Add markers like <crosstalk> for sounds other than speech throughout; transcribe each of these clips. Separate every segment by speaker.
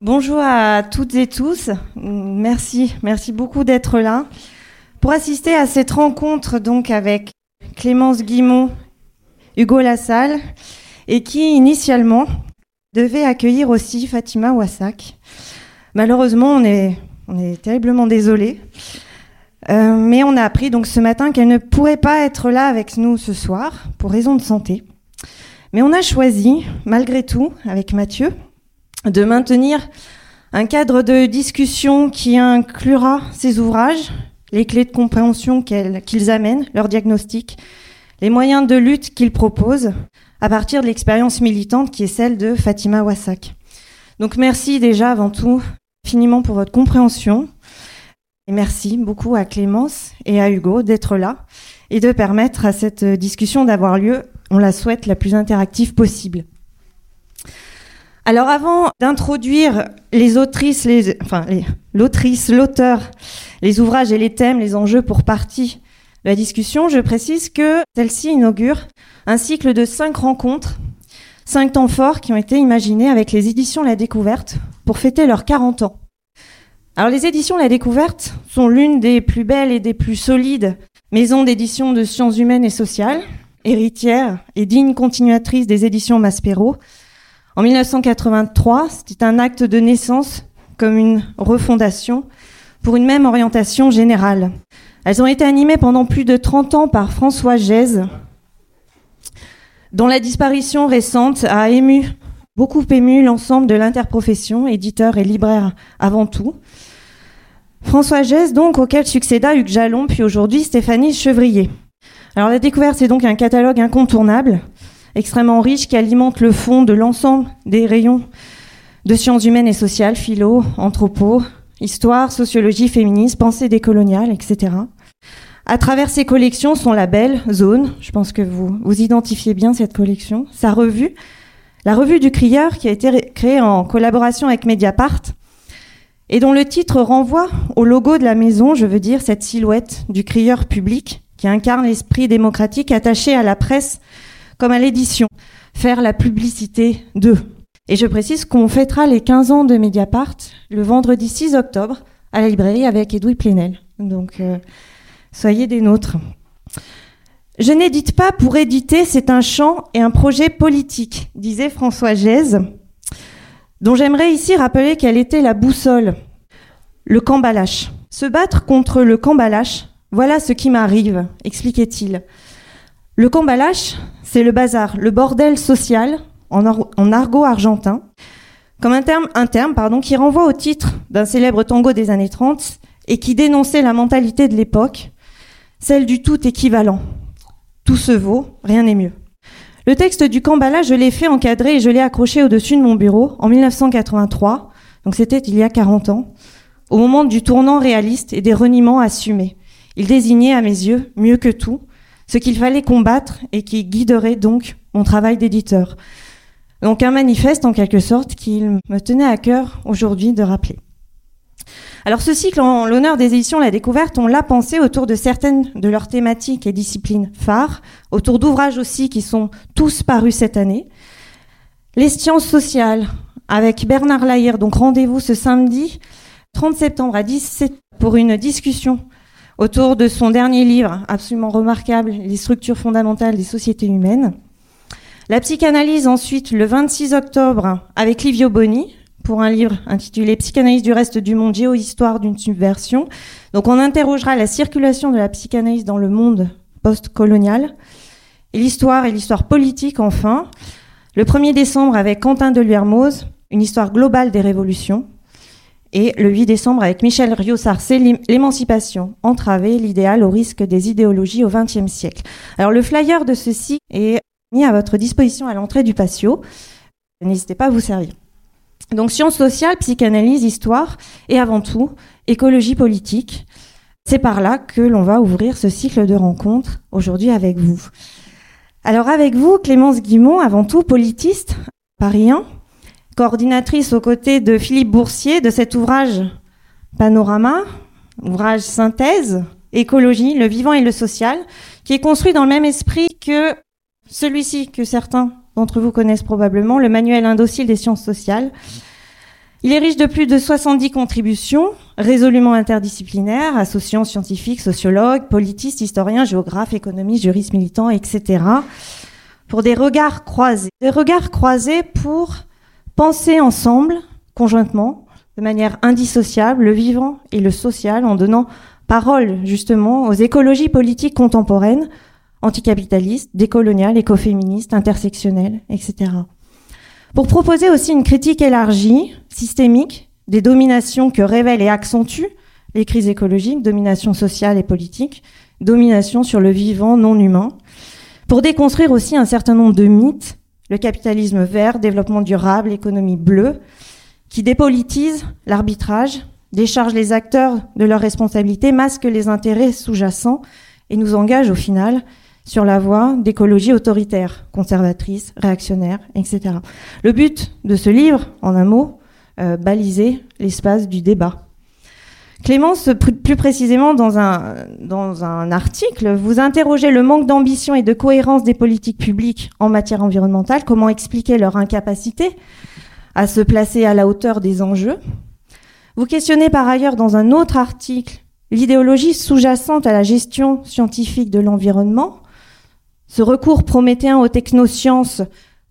Speaker 1: bonjour à toutes et tous. Merci, merci beaucoup d'être là pour assister à cette rencontre donc avec Clémence Guimont, Hugo Lassalle et qui initialement devait accueillir aussi Fatima Wassak. Malheureusement, on est, on est terriblement désolé. Euh, mais on a appris donc ce matin qu'elle ne pourrait pas être là avec nous ce soir pour raison de santé. Mais on a choisi, malgré tout, avec Mathieu, de maintenir un cadre de discussion qui inclura ces ouvrages, les clés de compréhension qu'ils amènent, leur diagnostic, les moyens de lutte qu'ils proposent, à partir de l'expérience militante qui est celle de Fatima Wassak. Donc merci déjà avant tout infiniment pour votre compréhension. Et merci beaucoup à Clémence et à Hugo d'être là et de permettre à cette discussion d'avoir lieu, on la souhaite, la plus interactive possible. Alors avant d'introduire les autrices, enfin l'autrice, l'auteur, les ouvrages et les thèmes, les enjeux pour partie de la discussion, je précise que celle-ci inaugure un cycle de cinq rencontres, cinq temps forts qui ont été imaginés avec les éditions La Découverte pour fêter leurs 40 ans. Alors les éditions La Découverte sont l'une des plus belles et des plus solides maisons d'édition de sciences humaines et sociales, héritière et digne continuatrice des éditions Maspero, en 1983, c'était un acte de naissance comme une refondation pour une même orientation générale. Elles ont été animées pendant plus de 30 ans par François Gèze, dont la disparition récente a ému, beaucoup ému l'ensemble de l'interprofession, éditeur et libraire avant tout. François Gèze, donc, auquel succéda Hugues Jalon, puis aujourd'hui Stéphanie Chevrier. Alors la découverte, c'est donc un catalogue incontournable extrêmement riche qui alimente le fond de l'ensemble des rayons de sciences humaines et sociales, philo, anthropo, histoire, sociologie, féminisme, pensée décoloniale, etc. À travers ces collections, son label, Zone, je pense que vous, vous identifiez bien cette collection, sa revue, la revue du crieur qui a été créée en collaboration avec Mediapart et dont le titre renvoie au logo de la maison, je veux dire cette silhouette du crieur public qui incarne l'esprit démocratique attaché à la presse comme à l'édition, faire la publicité d'eux. Et je précise qu'on fêtera les 15 ans de Mediapart le vendredi 6 octobre à la librairie avec Edoui Plenel. Donc, euh, soyez des nôtres. Je n'édite pas pour éditer, c'est un chant et un projet politique, disait François Gèze, dont j'aimerais ici rappeler quelle était la boussole, le cambalache. Se battre contre le cambalache, voilà ce qui m'arrive, expliquait-il. Le cambalache, c'est le bazar, le bordel social en, argot argentin, comme un terme, un terme pardon, qui renvoie au titre d'un célèbre tango des années 30 et qui dénonçait la mentalité de l'époque, celle du tout équivalent. Tout se vaut, rien n'est mieux. Le texte du cambalache, je l'ai fait encadrer et je l'ai accroché au-dessus de mon bureau en 1983, donc c'était il y a 40 ans, au moment du tournant réaliste et des reniements assumés. Il désignait à mes yeux, mieux que tout, ce qu'il fallait combattre et qui guiderait donc mon travail d'éditeur. Donc un manifeste en quelque sorte qu'il me tenait à cœur aujourd'hui de rappeler. Alors ce cycle en l'honneur des éditions La Découverte, on l'a pensé autour de certaines de leurs thématiques et disciplines phares, autour d'ouvrages aussi qui sont tous parus cette année. Les sciences sociales avec Bernard Lahire, donc rendez-vous ce samedi 30 septembre à 17 pour une discussion autour de son dernier livre absolument remarquable, Les structures fondamentales des sociétés humaines. La psychanalyse ensuite le 26 octobre avec Livio Boni pour un livre intitulé Psychanalyse du reste du monde, géohistoire d'une subversion. Donc on interrogera la circulation de la psychanalyse dans le monde post-colonial et l'histoire et l'histoire politique enfin. Le 1er décembre avec Quentin de Luermoz, une histoire globale des révolutions et le 8 décembre avec Michel Rio-Sarcé, l'émancipation entravée, l'idéal au risque des idéologies au XXe siècle. Alors le flyer de ceci est mis à votre disposition à l'entrée du patio. N'hésitez pas à vous servir. Donc sciences sociales, psychanalyse, histoire et avant tout écologie politique. C'est par là que l'on va ouvrir ce cycle de rencontres aujourd'hui avec vous. Alors avec vous, Clémence Guimont, avant tout politiste, parien, coordinatrice aux côtés de Philippe Boursier de cet ouvrage Panorama, ouvrage synthèse, écologie, le vivant et le social, qui est construit dans le même esprit que celui-ci que certains d'entre vous connaissent probablement, le manuel indocile des sciences sociales. Il est riche de plus de 70 contributions, résolument interdisciplinaires, associant scientifiques, sociologues, politistes, historiens, géographes, économistes, juristes militants, etc., pour des regards croisés. Des regards croisés pour penser ensemble, conjointement, de manière indissociable, le vivant et le social, en donnant parole justement aux écologies politiques contemporaines, anticapitalistes, décoloniales, écoféministes, intersectionnelles, etc. Pour proposer aussi une critique élargie, systémique, des dominations que révèlent et accentuent les crises écologiques, domination sociale et politique, domination sur le vivant non humain, pour déconstruire aussi un certain nombre de mythes, le capitalisme vert, développement durable, économie bleue, qui dépolitisent l'arbitrage, déchargent les acteurs de leurs responsabilités, masquent les intérêts sous-jacents et nous engagent au final sur la voie d'écologie autoritaire, conservatrice, réactionnaire, etc. Le but de ce livre, en un mot, euh, baliser l'espace du débat. Clémence, plus précisément dans un, dans un article, vous interrogez le manque d'ambition et de cohérence des politiques publiques en matière environnementale, comment expliquer leur incapacité à se placer à la hauteur des enjeux? Vous questionnez par ailleurs dans un autre article l'idéologie sous-jacente à la gestion scientifique de l'environnement, ce recours prométhéen aux technosciences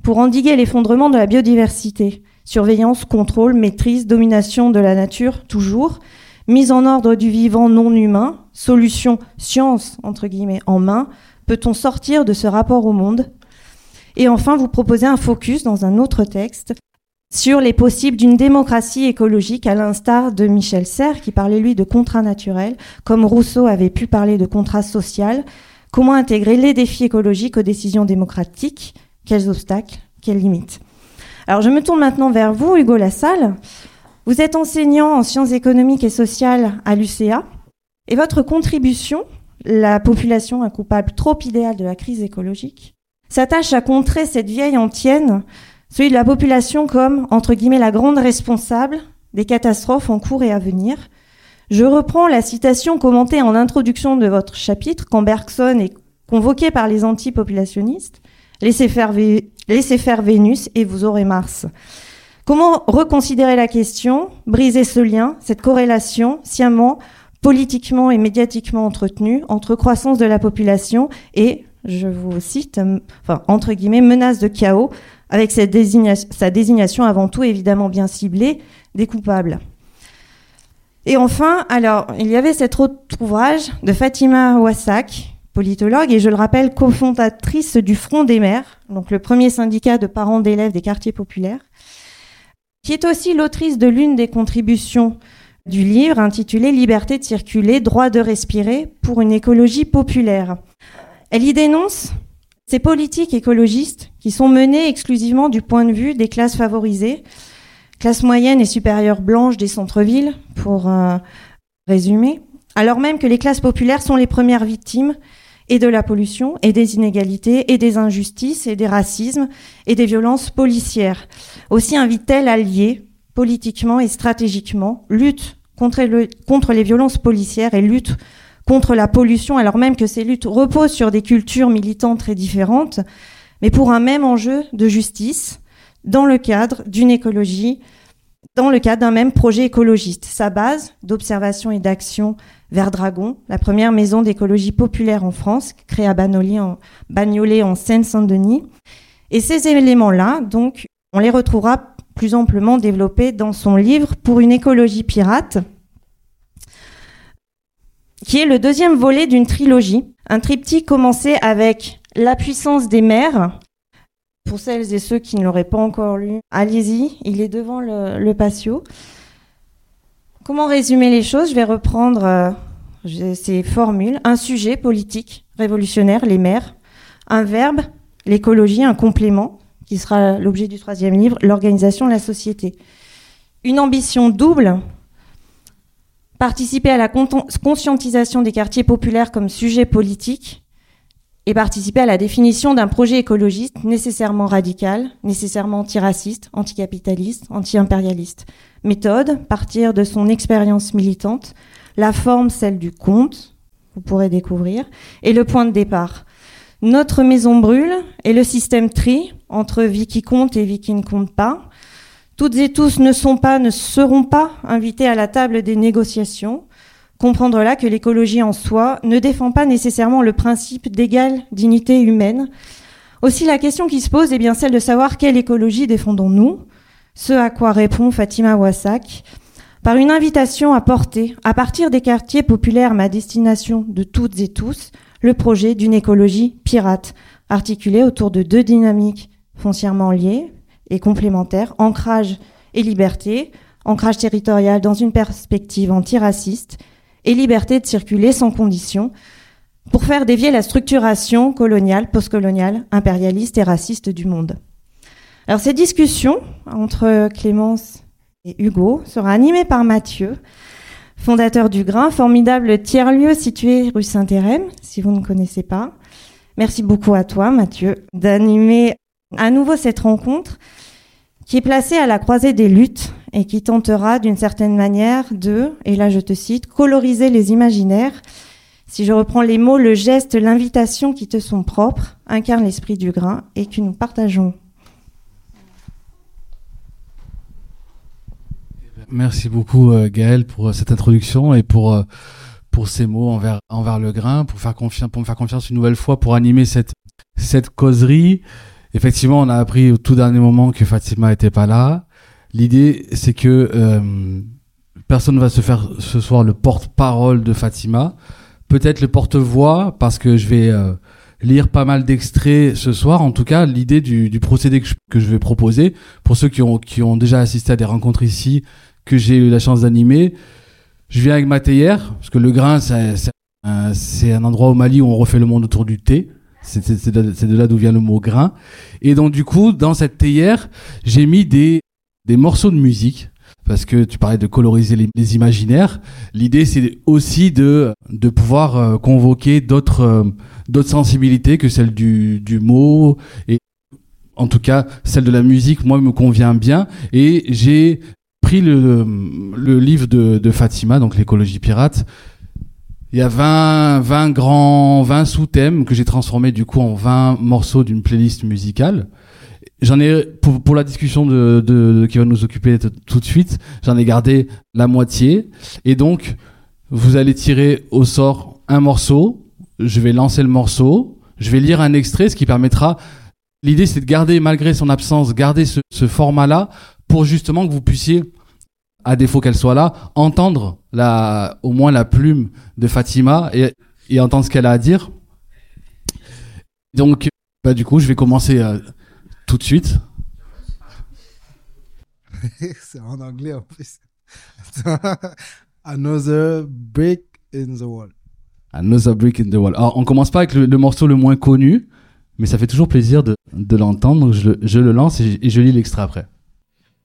Speaker 1: pour endiguer l'effondrement de la biodiversité, surveillance, contrôle, maîtrise, domination de la nature, toujours, mise en ordre du vivant non humain, solution science, entre guillemets, en main, peut-on sortir de ce rapport au monde? Et enfin, vous proposez un focus dans un autre texte sur les possibles d'une démocratie écologique, à l'instar de Michel Serres, qui parlait, lui, de contrat naturel, comme Rousseau avait pu parler de contrat social, Comment intégrer les défis écologiques aux décisions démocratiques? Quels obstacles? Quelles limites? Alors je me tourne maintenant vers vous, Hugo Lassalle. Vous êtes enseignant en sciences économiques et sociales à l'UCA et votre contribution, la population un coupable trop idéal de la crise écologique, s'attache à contrer cette vieille antienne, celui de la population comme, entre guillemets, la grande responsable des catastrophes en cours et à venir, je reprends la citation commentée en introduction de votre chapitre quand Bergson est convoqué par les antipopulationnistes. Laissez faire, laissez faire Vénus et vous aurez Mars. Comment reconsidérer la question, briser ce lien, cette corrélation sciemment, politiquement et médiatiquement entretenue entre croissance de la population et, je vous cite, enfin, entre guillemets, menace de chaos, avec sa désignation avant tout évidemment bien ciblée, des coupables. Et enfin, alors, il y avait cet autre ouvrage de Fatima Wassak, politologue, et je le rappelle, cofondatrice du Front des Mères, donc le premier syndicat de parents d'élèves des quartiers populaires, qui est aussi l'autrice de l'une des contributions du livre intitulé Liberté de circuler, droit de respirer pour une écologie populaire. Elle y dénonce ces politiques écologistes qui sont menées exclusivement du point de vue des classes favorisées, classe moyenne et supérieure blanche des centres-villes, pour euh, résumer, alors même que les classes populaires sont les premières victimes et de la pollution, et des inégalités, et des injustices, et des racismes, et des violences policières. Aussi invite-t-elle à lier, politiquement et stratégiquement, lutte contre, le, contre les violences policières et lutte contre la pollution, alors même que ces luttes reposent sur des cultures militantes très différentes, mais pour un même enjeu de justice, dans le cadre d'une écologie, dans le cadre d'un même projet écologiste. Sa base d'observation et d'action vers Dragon, la première maison d'écologie populaire en France, créée à Bagnolet en, en Seine-Saint-Denis. Et ces éléments-là, donc, on les retrouvera plus amplement développés dans son livre Pour une écologie pirate, qui est le deuxième volet d'une trilogie, un triptyque commencé avec La puissance des mers, pour celles et ceux qui ne l'auraient pas encore lu, allez-y, il est devant le, patio. Comment résumer les choses? Je vais reprendre euh, ces formules. Un sujet politique, révolutionnaire, les mers. Un verbe, l'écologie, un complément, qui sera l'objet du troisième livre, l'organisation de la société. Une ambition double, participer à la conscientisation des quartiers populaires comme sujet politique et participer à la définition d'un projet écologiste nécessairement radical, nécessairement antiraciste, anticapitaliste, anti-impérialiste. Méthode, partir de son expérience militante, la forme, celle du conte, vous pourrez découvrir, et le point de départ. Notre maison brûle et le système tri entre vie qui compte et vie qui ne compte pas. Toutes et tous ne sont pas, ne seront pas invités à la table des négociations. Comprendre là que l'écologie en soi ne défend pas nécessairement le principe d'égale dignité humaine. Aussi la question qui se pose est bien celle de savoir quelle écologie défendons-nous, ce à quoi répond Fatima Wassak, par une invitation à porter, à partir des quartiers populaires ma destination de toutes et tous, le projet d'une écologie pirate, articulée autour de deux dynamiques foncièrement liées et complémentaires, ancrage et liberté, ancrage territorial dans une perspective antiraciste et liberté de circuler sans condition, pour faire dévier la structuration coloniale, postcoloniale, impérialiste et raciste du monde. Alors ces discussions entre Clémence et Hugo sera animée par Mathieu, fondateur du Grain, formidable tiers-lieu situé rue Saint-Hérem, si vous ne connaissez pas. Merci beaucoup à toi, Mathieu, d'animer à nouveau cette rencontre qui est placée à la croisée des luttes et qui tentera d'une certaine manière de, et là je te cite, coloriser les imaginaires. Si je reprends les mots, le geste, l'invitation qui te sont propres incarne l'esprit du grain et que nous partageons.
Speaker 2: Merci beaucoup euh, Gaël pour euh, cette introduction et pour euh, pour ces mots envers envers le grain, pour faire confiance pour me faire confiance une nouvelle fois pour animer cette cette causerie. Effectivement, on a appris au tout dernier moment que Fatima était pas là. L'idée, c'est que euh, personne va se faire ce soir le porte-parole de Fatima. Peut-être le porte-voix, parce que je vais euh, lire pas mal d'extraits ce soir. En tout cas, l'idée du, du, procédé que je, que je, vais proposer, pour ceux qui ont, qui ont déjà assisté à des rencontres ici, que j'ai eu la chance d'animer, je viens avec ma théière, parce que le grain, c'est un, endroit au Mali où on refait le monde autour du thé. C'est de, là d'où vient le mot grain. Et donc du coup, dans cette théière, j'ai mis des morceaux de musique parce que tu parlais de coloriser les, imaginaires. L'idée, c'est aussi de pouvoir euh, convoquer d'autres euh, d'autres sensibilités que celle du du mot et en tout cas celle de la musique. Moi, me convient bien et j'ai pris le le livre de de Fatima, donc l'écologie pirate. Il y a 20 20 grands 20 sous-thèmes que j'ai transformés du coup en 20 morceaux d'une playlist musicale. J'en ai pour, pour, la discussion de, de, de, qui va nous occuper tout de suite, j'en ai gardé la moitié et donc vous allez tirer au sort un morceau, je vais lancer le morceau, je vais lire un extrait ce qui permettra l'idée c'est de garder malgré son absence, garder ce, ce format-là pour justement que vous puissiez à défaut qu'elle soit là, entendre la au moins la plume de Fatima et, et entendre ce qu'elle a à dire. Donc bah du coup, je vais commencer euh, tout de suite. <laughs>
Speaker 3: C'est en anglais en plus. <laughs> Another brick in the wall.
Speaker 2: Another brick in the wall. Alors, on commence pas avec le, le morceau le moins connu, mais ça fait toujours plaisir de, de l'entendre. Donc, je, je, le lance et je, et je lis l'extrait après.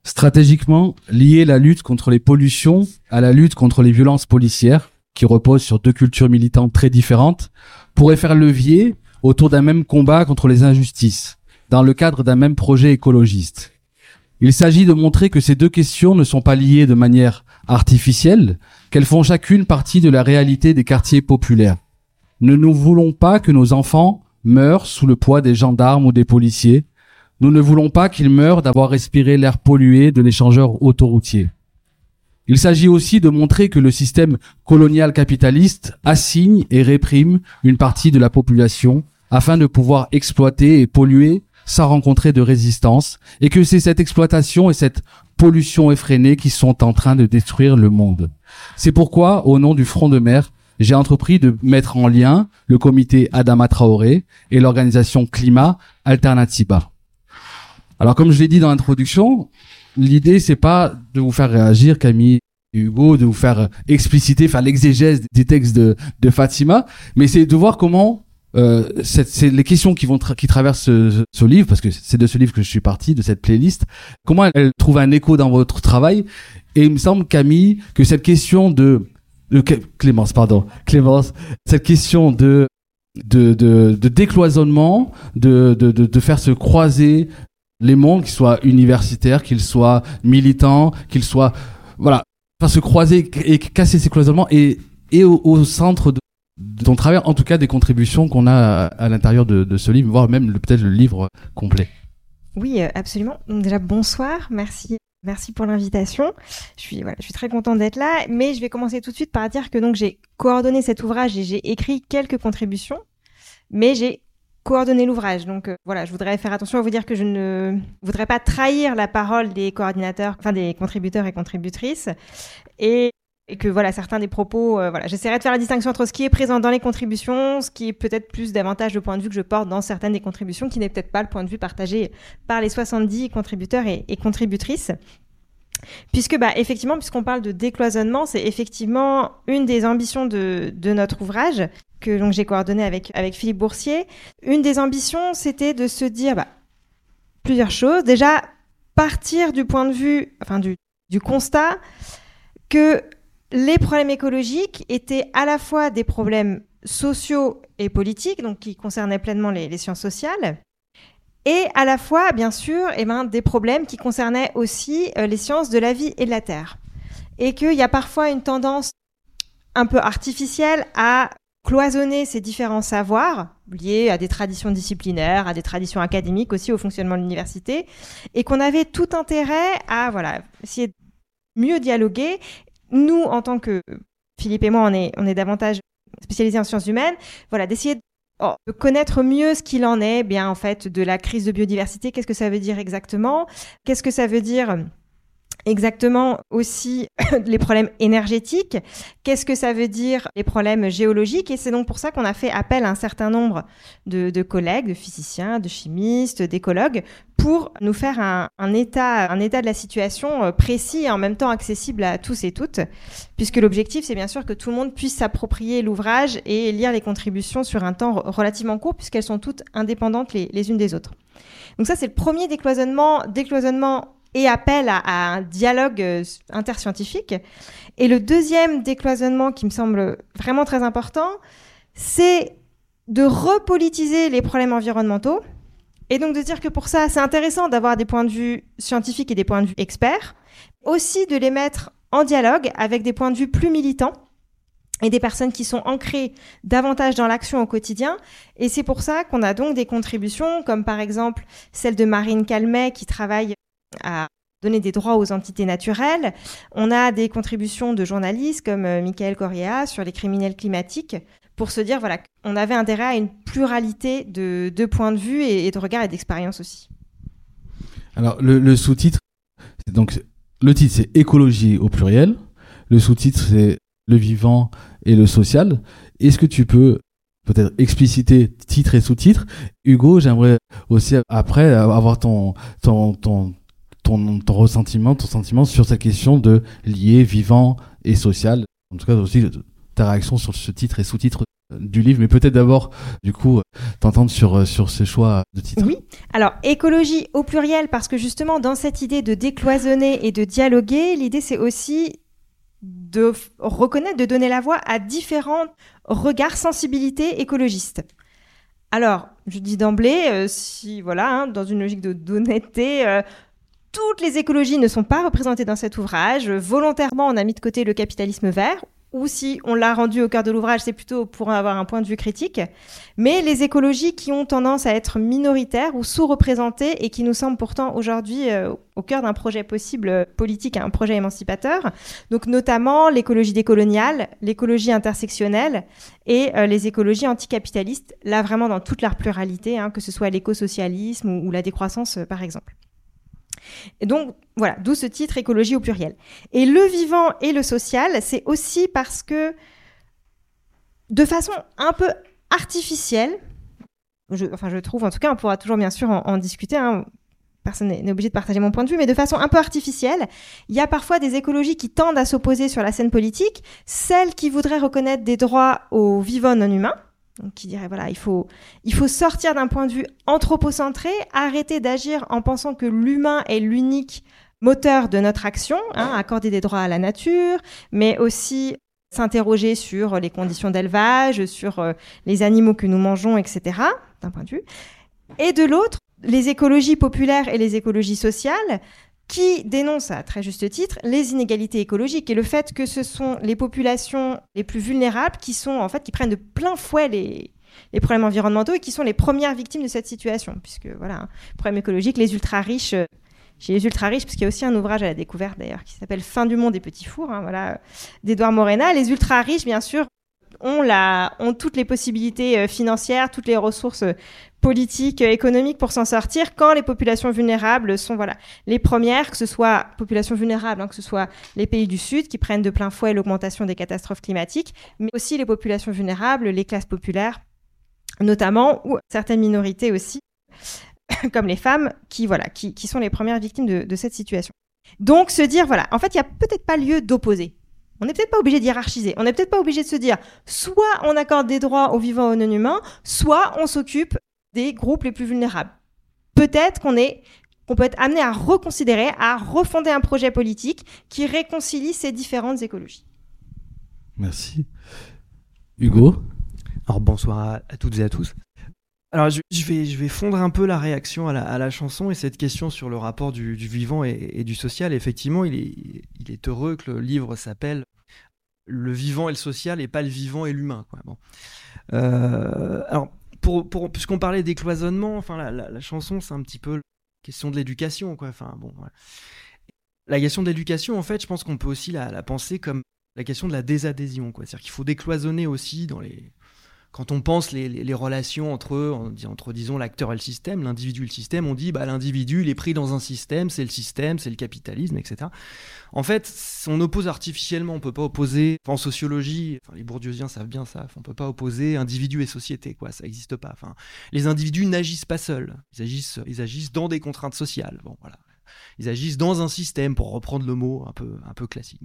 Speaker 2: Stratégiquement, lier la lutte contre les pollutions à la lutte contre les violences policières, qui reposent sur deux cultures militantes très différentes, pourrait faire levier autour d'un même combat contre les injustices dans le cadre d'un même projet écologiste. Il s'agit de montrer que ces deux questions ne sont pas liées de manière artificielle, qu'elles font chacune partie de la réalité des quartiers populaires. Ne nous voulons pas que nos enfants meurent sous le poids des gendarmes ou des policiers. Nous ne voulons pas qu'ils meurent d'avoir respiré l'air pollué de l'échangeur autoroutier. Il s'agit aussi de montrer que le système colonial capitaliste assigne et réprime une partie de la population afin de pouvoir exploiter et polluer sans rencontrer de résistance, et que c'est cette exploitation et cette pollution effrénée qui sont en train de détruire le monde. C'est pourquoi, au nom du Front de mer, j'ai entrepris de mettre en lien le comité Adama Traoré et l'organisation Climat Alternativa. Alors, comme je l'ai dit dans l'introduction, l'idée c'est pas de vous faire réagir, Camille et Hugo, de vous faire expliciter, faire l'exégèse des textes de, de Fatima, mais c'est de voir comment euh, c'est les questions qui vont qui traversent ce, ce, livre parce que c'est de ce livre que je suis parti de cette playlist. Comment elle, elle trouve un écho dans votre travail Et il me semble Camille que cette question de, de Clémence, pardon, Clémence, cette question de de, de, de décloisonnement, de, de, de faire se croiser les mondes, qu'ils soient universitaires, qu'ils soient militants, qu'ils soient voilà, faire se croiser et casser ces cloisonnements et et au, centre de ton travail, en tout cas des contributions qu'on a à, l'intérieur de, ce livre, voire même peut-être le livre complet.
Speaker 4: Oui, absolument. Donc déjà, bonsoir. Merci
Speaker 5: Merci pour l'invitation. Je suis, voilà, je suis très contente d'être là, mais je vais commencer tout de suite par dire que donc j'ai coordonné cet ouvrage et j'ai écrit quelques contributions, mais j'ai coordonné l'ouvrage. Donc euh, voilà, je voudrais faire attention à vous dire que je ne voudrais pas trahir la parole des coordinateurs, enfin des contributeurs et contributrices, et, et que voilà certains des propos, euh, voilà, j'essaierai de faire la distinction entre ce qui est présent dans les contributions, ce qui est peut-être plus davantage le point de vue que je porte dans certaines des contributions, qui n'est peut-être pas le point de vue partagé par les 70 contributeurs et, et contributrices. Puisque, bah, effectivement, puisqu'on parle de décloisonnement, c'est effectivement une des ambitions de, de notre ouvrage que j'ai coordonné avec avec Philippe Boursier. Une des ambitions, c'était de se dire bah, plusieurs choses. Déjà, partir du point de vue, enfin du, du constat que les problèmes écologiques étaient à la fois des problèmes sociaux et politiques, donc qui concernaient pleinement les, les sciences sociales, et à la fois, bien sûr, eh ben, des problèmes qui concernaient aussi euh, les sciences de la vie et de la terre. Et qu'il y a parfois une tendance un peu artificielle à cloisonner ces différents savoirs liés à des traditions disciplinaires, à des traditions académiques aussi au fonctionnement de l'université, et qu'on avait tout intérêt à voilà essayer de mieux dialoguer. Nous, en tant que Philippe et moi, on est, on est davantage spécialisés en sciences humaines, voilà, d'essayer Oh, de connaître mieux ce qu'il en est, bien en fait, de la crise de biodiversité. Qu'est-ce que ça veut dire exactement? Qu'est-ce que ça veut dire exactement. Aussi <laughs> les problèmes énergétiques. Qu'est-ce que ça veut dire les problèmes géologiques? Et c'est donc pour ça qu'on a fait appel à un certain nombre de, collègues, de physiciens, de chimistes, d'écologues, pour nous faire un, un, état, un état de la situation euh, précis et en même temps accessible à tous et toutes, puisque l'objectif, c'est bien sûr que tout le monde puisse s'approprier l'ouvrage et lire les contributions sur un temps relativement court, puisqu'elles sont toutes indépendantes les, les unes des autres. Donc ça, c'est le premier décloisonnement, décloisonnement et appel à, à, un dialogue euh, interscientifique. Et le deuxième décloisonnement qui me semble vraiment très important, c'est de repolitiser les problèmes environnementaux et donc de dire que pour ça, c'est intéressant d'avoir des points de vue scientifiques et des points de vue experts, aussi de les mettre en dialogue avec des points de vue plus militants et des personnes qui sont ancrées davantage dans l'action au quotidien. Et c'est pour ça qu'on a donc des contributions, comme par exemple celle de Marine Calmet qui travaille à donner des droits aux entités naturelles. On a des contributions de journalistes comme euh, Michael Correa sur les criminels climatiques pour se dire voilà, on avait intérêt à une pluralité de, points de vue et, de regards et d'expériences aussi.
Speaker 2: Alors le, sous-titre, donc le titre c'est écologie au pluriel, le sous-titre c'est le vivant et le social. Est-ce que tu peux peut-être expliciter titre et sous-titre? Hugo, j'aimerais aussi après avoir ton ton ton, ton ressentiment, ton sentiment sur cette question de lier vivant et social. En tout cas aussi ta réaction sur ce titre et sous-titre du livre, mais peut-être d'abord, du coup, t'entendre sur, sur ce choix de titre.
Speaker 5: Oui, alors écologie au pluriel, parce que justement, dans cette idée de décloisonner et de dialoguer, l'idée c'est aussi de reconnaître, de donner la voix à différents regards, sensibilités écologistes. Alors, je dis d'emblée, euh, si, voilà, hein, dans une logique d'honnêteté, euh, toutes les écologies ne sont pas représentées dans cet ouvrage. Volontairement, on a mis de côté le capitalisme vert, ou si on l'a rendu au cœur de l'ouvrage, c'est plutôt pour avoir un point de vue critique. Mais les écologies qui ont tendance à être minoritaires ou sous-représentées et qui nous semblent pourtant aujourd'hui euh, au cœur d'un projet possible euh, politique, un projet émancipateur. Donc notamment l'écologie décoloniale, l'écologie intersectionnelle et euh, les écologies anticapitalistes, là vraiment dans toute leur pluralité, hein, que ce soit l'écosocialisme ou, ou la décroissance par exemple. Et donc, voilà, d'où ce titre écologie au pluriel. Et le vivant et le social, c'est aussi parce que, de façon un peu artificielle, enfin, je trouve, en tout cas, on pourra toujours bien sûr en, en discuter, hein, personne n'est obligé de partager mon point de vue, mais de façon un peu artificielle, il y a parfois des écologies qui tendent à s'opposer sur la scène politique, celles qui voudraient reconnaître des droits aux vivants non humains, donc, qui dirait voilà, il faut, il faut sortir d'un point de vue anthropocentré, arrêter d'agir en pensant que l'humain est l'unique moteur de notre action, hein, accorder des droits à la nature, mais aussi s'interroger sur les conditions d'élevage, sur euh, les animaux que nous mangeons, etc., d'un point de vue. Et de l'autre, les écologies populaires et les écologies sociales qui dénonce à très juste titre les inégalités écologiques et le fait que ce sont les populations les plus vulnérables qui sont en fait qui prennent de plein fouet les, problèmes environnementaux et qui sont les premières victimes de cette situation puisque voilà problème écologique les ultra riches chez les ultra riches, parce qu'il y a aussi un ouvrage à la découverte d'ailleurs qui s'appelle Fin du monde des petits fours, hein, voilà, d'Edouard Morena. Les ultra riches, bien sûr, ont, la, ont toutes les possibilités euh, financières, toutes les ressources euh, politiques, euh, économiques pour s'en sortir, quand les populations vulnérables sont voilà les premières, que ce soit populations vulnérables, hein, que ce les pays du Sud qui prennent de plein fouet l'augmentation des catastrophes climatiques, mais aussi les populations vulnérables, les classes populaires notamment, ou certaines minorités aussi, <coughs> comme les femmes, qui, voilà, qui, qui sont les premières victimes de, de cette situation. Donc se dire, voilà, en fait, il n'y a peut-être pas lieu d'opposer. On n'est peut-être pas obligé de hiérarchiser. On n'est peut-être pas obligé de se dire, soit on accorde des droits aux vivants et aux non-humains, soit on s'occupe des groupes les plus vulnérables. Peut-être qu'on est qu'on peut être amené à reconsidérer, à refonder un projet politique qui réconcilie ces différentes écologies.
Speaker 2: Merci. Hugo?
Speaker 4: Alors bonsoir à, à toutes et à tous. Alors je, vais, je vais fondre un peu la réaction à la, à la chanson et cette question sur le rapport du, du vivant et, du social. Effectivement, il est, il est heureux que le livre s'appelle Le vivant et le social et pas le vivant et l'humain. Quoi. Bon. Euh, alors, pour, pour, puisqu'on parlait décloisonnement, enfin, la, la, chanson, c'est un petit peu la question de l'éducation. Quoi. Enfin, bon. La question de l'éducation, en fait, je pense qu'on peut aussi la, la penser comme la question de la désadhésion. C'est-à-dire qu'il faut décloisonner aussi dans les quand on pense les, relations entre, entre disons, l'acteur et le système, l'individu et le système, on dit bah, l'individu, il est pris dans un système, c'est le système, c'est le capitalisme, etc. En fait, on oppose artificiellement, on peut pas opposer, en sociologie, enfin, les bourdieusiens savent bien ça, on peut pas opposer individu et société, quoi, ça n'existe pas. Enfin, les individus n'agissent pas seuls, ils agissent, ils agissent dans des contraintes sociales. Bon, voilà. Ils agissent dans un système, pour reprendre le mot un peu, un classique.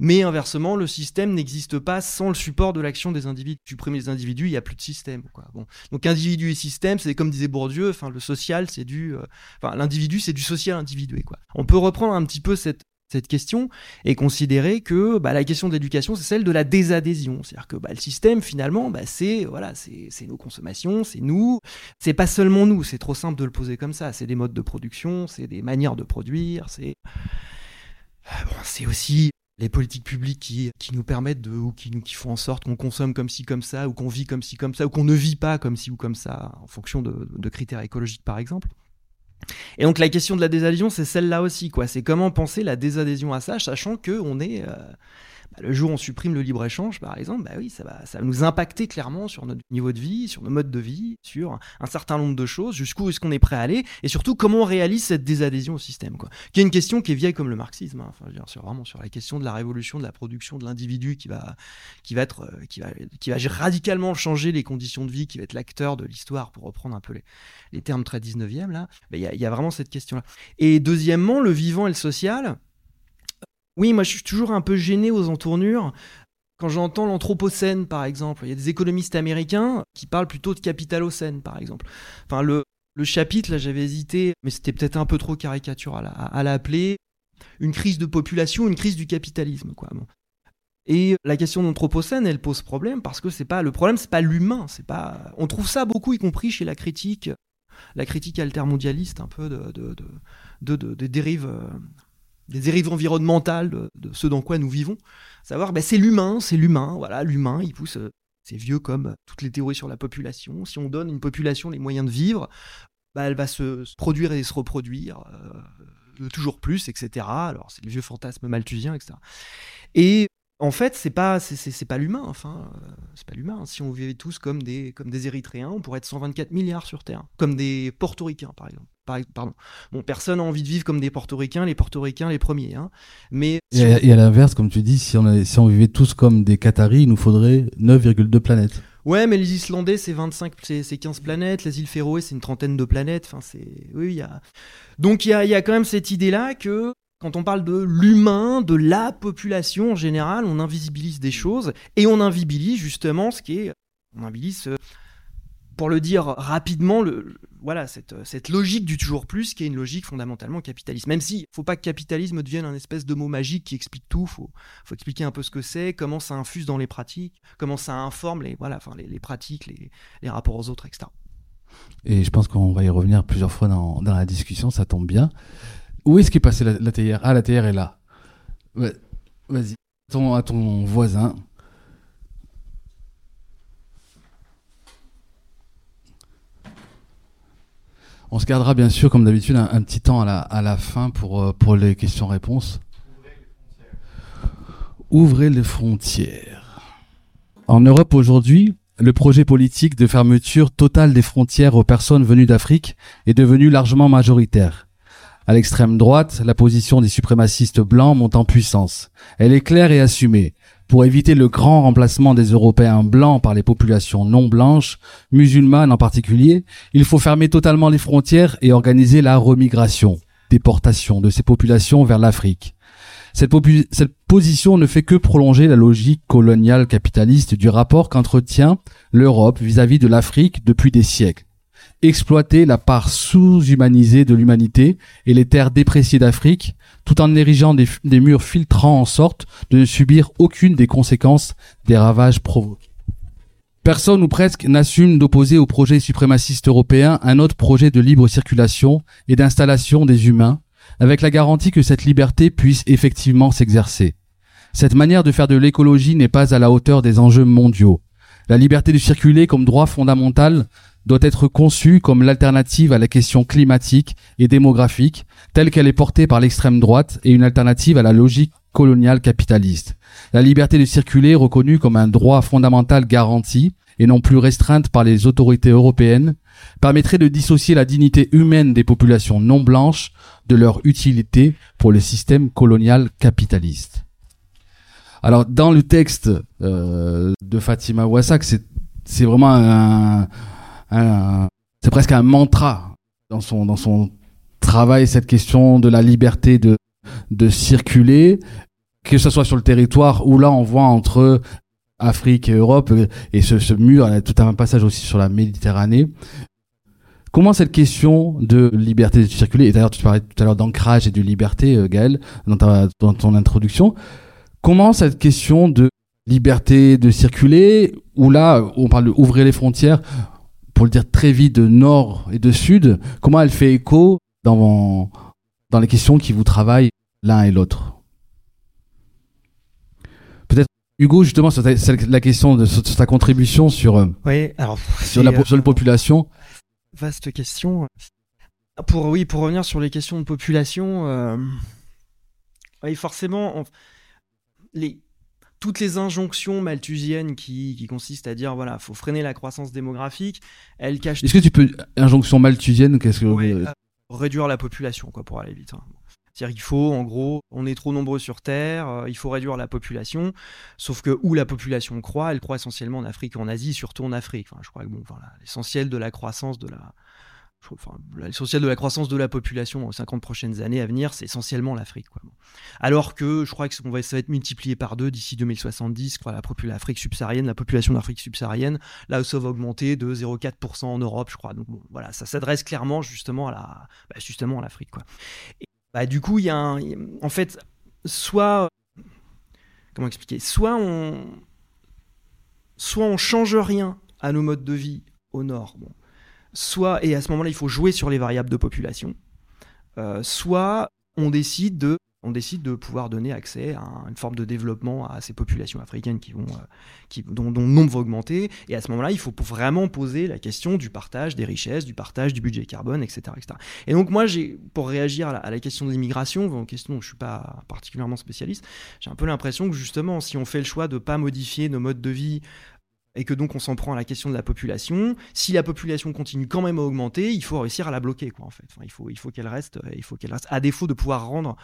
Speaker 4: Mais inversement, le système n'existe pas sans le support de l'action des individus. Supprimer les individus, il n'y a plus de système. Quoi. Donc individu et système, c'est comme disait Bourdieu, le social, c'est du... Euh, l'individu, c'est du social individué. Quoi. On peut reprendre un petit peu cette, cette question et considérer que bah, la question de l'éducation, c'est celle de la désadhésion. C'est-à-dire que bah, le système, finalement, bah, c'est voilà, c'est nos consommations, c'est nous. C'est pas seulement nous, c'est trop simple de le poser comme ça. C'est des modes de production, c'est des manières de produire, c'est aussi les politiques publiques qui, nous permettent ou qui, font en sorte qu'on consomme comme ci, comme ça, ou qu'on vit comme ci, comme ça, ou qu'on ne vit pas comme ci ou comme ça, en fonction de critères écologiques, par exemple. Et donc la question de la désadhésion, c'est celle-là aussi, quoi. C'est comment penser la désadhésion à ça, sachant que on est euh, bah, le jour où on supprime le libre échange, par exemple, bah oui, ça va, ça va nous impacter clairement sur notre niveau de vie, sur nos modes de vie, sur un certain nombre de choses, jusqu'où est-ce qu'on est prêt à aller, et surtout comment on réalise cette désadhésion au système, quoi. Qui est une question qui est vieille comme le marxisme, hein. enfin, je sur vraiment sur la question de la révolution de la production de l'individu qui va, qui va être, euh, qui va, qui va radicalement changer les conditions de vie, qui va être l'acteur de l'histoire, pour reprendre un peu les, termes très 19e là. Il y, a vraiment cette question-là. Et deuxièmement, le vivant et le social. Oui, moi je suis toujours un peu gêné aux entournures. Quand j'entends l'anthropocène, par exemple, il y a des économistes américains qui parlent plutôt de capitalocène, par exemple. Enfin, le, chapitre, là, j'avais hésité, mais c'était peut-être un peu trop caricatural à, l'appeler. Une crise de population, une crise du capitalisme, quoi. Et la question d'anthropocène, elle pose problème parce que c'est pas le problème, c'est pas l'humain, c'est pas. On trouve ça beaucoup, y compris chez la critique, la critique altermondialiste, un peu de, de, de, de dérives des dérives environnementales de, de, ce dans quoi nous vivons. Savoir, ben, c'est l'humain, c'est l'humain, voilà, l'humain, il pousse, c'est vieux comme toutes les théories sur la population. Si on donne une population les moyens de vivre, ben, elle va se, se, produire et se reproduire euh, toujours plus, etc. Alors, c'est le vieux fantasme malthusien, etc. Et en fait, c'est pas c'est pas l'humain. Enfin, euh, c'est pas l'humain. Si on vivait tous comme des comme des Érythréens, on pourrait être 124 milliards sur Terre, comme des Portoricains, par exemple. Par, pardon. Bon, personne n'a envie de vivre comme des Portoricains, les Portoricains les premiers. Hein. Mais
Speaker 2: si et, on... et, à l'inverse, comme tu dis, si on avait, si on vivait tous comme des Qataris, il nous faudrait 9,2 planètes.
Speaker 4: Ouais, mais les Islandais, c'est 25, c'est 15 planètes. Les îles Féroé, c'est une trentaine de planètes. Enfin, c'est oui, il y a. Donc il y a, y a quand même cette idée-là que quand on parle de l'humain, de la population en général, on invisibilise des choses et on invisibilise justement ce qui est. On invisibilise, pour le dire rapidement, voilà, cette, cette logique du toujours plus qui est une logique fondamentalement capitaliste. Même si, faut pas que capitalisme devienne un espèce de mot magique qui explique tout, faut, faut expliquer un peu ce que c'est, comment ça infuse dans les pratiques, comment ça informe les, voilà, enfin, les, les pratiques, les, les rapports aux autres, etc.
Speaker 2: Et je pense qu'on va y revenir plusieurs fois dans, dans la discussion, ça tombe bien. Où est-ce qu'est passé la, la théière Ah, la théière est là. Vas-y. À ton voisin. On se gardera bien sûr, comme d'habitude, un, un petit temps à la, à la fin pour, euh, pour les questions-réponses. Ouvrez les frontières. En Europe aujourd'hui, le projet politique de fermeture totale des frontières aux personnes venues d'Afrique est devenu largement majoritaire. À l'extrême droite, la position des suprémacistes blancs monte en puissance. Elle est claire et assumée. Pour éviter le grand remplacement des Européens blancs par les populations non blanches, musulmanes en particulier, il faut fermer totalement les frontières et organiser la remigration, déportation de ces populations vers l'Afrique. Cette, cette position ne fait que prolonger la logique coloniale capitaliste du rapport qu'entretient l'Europe vis-à-vis de l'Afrique depuis des siècles. Exploiter la part sous-humanisée de l'humanité et les terres dépréciées d'Afrique, tout en érigeant des, murs filtrants en sorte de ne subir aucune des conséquences des ravages provoqués. Personne ou presque n'assume d'opposer au projet suprémaciste européen un autre projet de libre circulation et d'installation des humains, avec la garantie que cette liberté puisse effectivement s'exercer. Cette manière de faire de l'écologie n'est pas à la hauteur des enjeux mondiaux. La liberté de circuler comme droit fondamental doit être conçue comme l'alternative à la question climatique et démographique, telle qu'elle est portée par l'extrême droite, et une alternative à la logique coloniale capitaliste. La liberté de circuler reconnue comme un droit fondamental garanti, et non plus restreinte par les autorités européennes, permettrait de dissocier la dignité humaine des populations non blanches de leur utilité pour le système colonial capitaliste. Alors dans le texte euh, de Fatima c'est c'est vraiment un, un- c'est presque un mantra dans son dans son travail cette question de la liberté de de circuler, que ce soit sur le territoire ou là on voit entre Afrique et Europe euh, et ce, ce mur, a tout un passage aussi sur la Méditerranée. Comment cette question de liberté de circuler, et d'ailleurs tu parlais tout à l'heure d'ancrage et de liberté, euh, Gaël, dans, ta, dans ton introduction, comment cette question de liberté de circuler, où là on parle d'ouvrir les frontières, pour le dire très vite, de nord et de sud, comment elle fait écho dans, dans les questions qui vous travaillent l'un et l'autre? Peut-être Hugo, justement, sur ta- sur la question de sur ta contribution sur, euh,
Speaker 4: Oui, alors
Speaker 2: sur la, sur la
Speaker 4: euh,
Speaker 2: population.
Speaker 4: Vaste question. Pour oui, pour revenir sur les questions de population, euh, oui, forcément, on- les toutes les injonctions malthusiennes qui, qui consistent à dire voilà, faut freiner la croissance démographique, elles cachent
Speaker 2: Est-ce que tu peux injonction malthusienne Qu'est-ce que
Speaker 4: Ouais,
Speaker 2: euh,
Speaker 4: réduire la population quoi pour aller vite. hein. C'est-à-dire qu'il faut, en gros, on est trop nombreux sur Terre, euh, il faut réduire la population. Sauf que où la population croît, elle croît essentiellement en Afrique et en Asie, surtout en Afrique. Enfin, je crois que bon, voilà, l'essentiel de la croissance de la, l'essentiel de la croissance de la population les 50 prochaines années à venir, c'est essentiellement l'Afrique. Alors que je crois que ça va, être multiplié par deux d'ici 2070. Quoi, la la population d'Afrique subsaharienne, là où ça va augmenter de 0,4% en Europe, je crois. Donc voilà, ça s'adresse clairement justement à la, bah, justement à l'Afrique. Quoi. Et, bah, du coup, il y a un, en fait, soit comment expliquer, soit on, soit on change rien à nos modes de vie au nord, soit et à ce moment-là, il faut jouer sur les variables de population, euh, soit on décide de on décide de pouvoir donner accès à un- une forme de développement à ces populations africaines qui vont, euh, qui, dont, dont nombre va augmenter. Et à ce moment-là, il faut vraiment poser la question du partage des richesses, du partage du budget carbone, etc. etc. Et donc moi, j'ai, pour réagir à la, question de l'immigration, une question dont je suis pas particulièrement spécialiste, j'ai un peu l'impression que justement, si on fait le choix de ne pas modifier nos modes de vie et que donc on s'en prend à la question de la population, si la population continue quand même à augmenter, il faut réussir à la bloquer, quoi, en fait. Il faut, il faut qu'elle reste, il faut qu'elle reste, à défaut de pouvoir rendre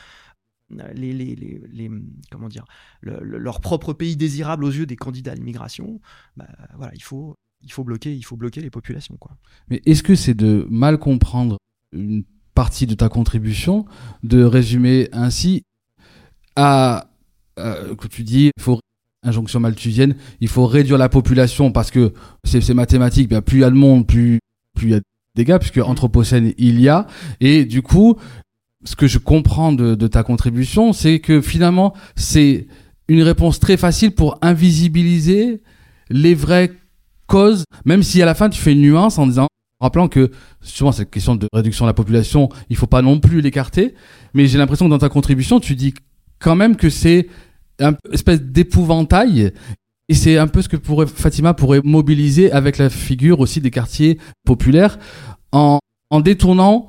Speaker 4: les, les, les, les- comment dire, le- le- leur propre pays désirable aux yeux des candidats à l'immigration, bah, voilà, il faut, il faut bloquer, il faut bloquer les populations, quoi.
Speaker 2: Mais est-ce que c'est de mal comprendre une partie de ta contribution de résumer ainsi à euh, que tu dis il faut injonction malthusienne, il faut réduire la population parce que c'est mathématique, bien plus il y a de monde, plus plus il y a de dégâts puisque anthropocène il y a. Et du coup ce que je comprends de, de ta contribution, c'est que finalement c'est une réponse très facile pour invisibiliser les vraies causes, même si à la fin tu fais une nuance en disant en rappelant que souvent cette question de réduction de la population, il faut pas non plus l'écarter, mais j'ai l'impression que dans ta contribution, tu dis quand même que c'est une espèce d'épouvantail et c'est un peu ce que pourrait, Fatima pourrait mobiliser avec la figure aussi des quartiers populaires en, en détournant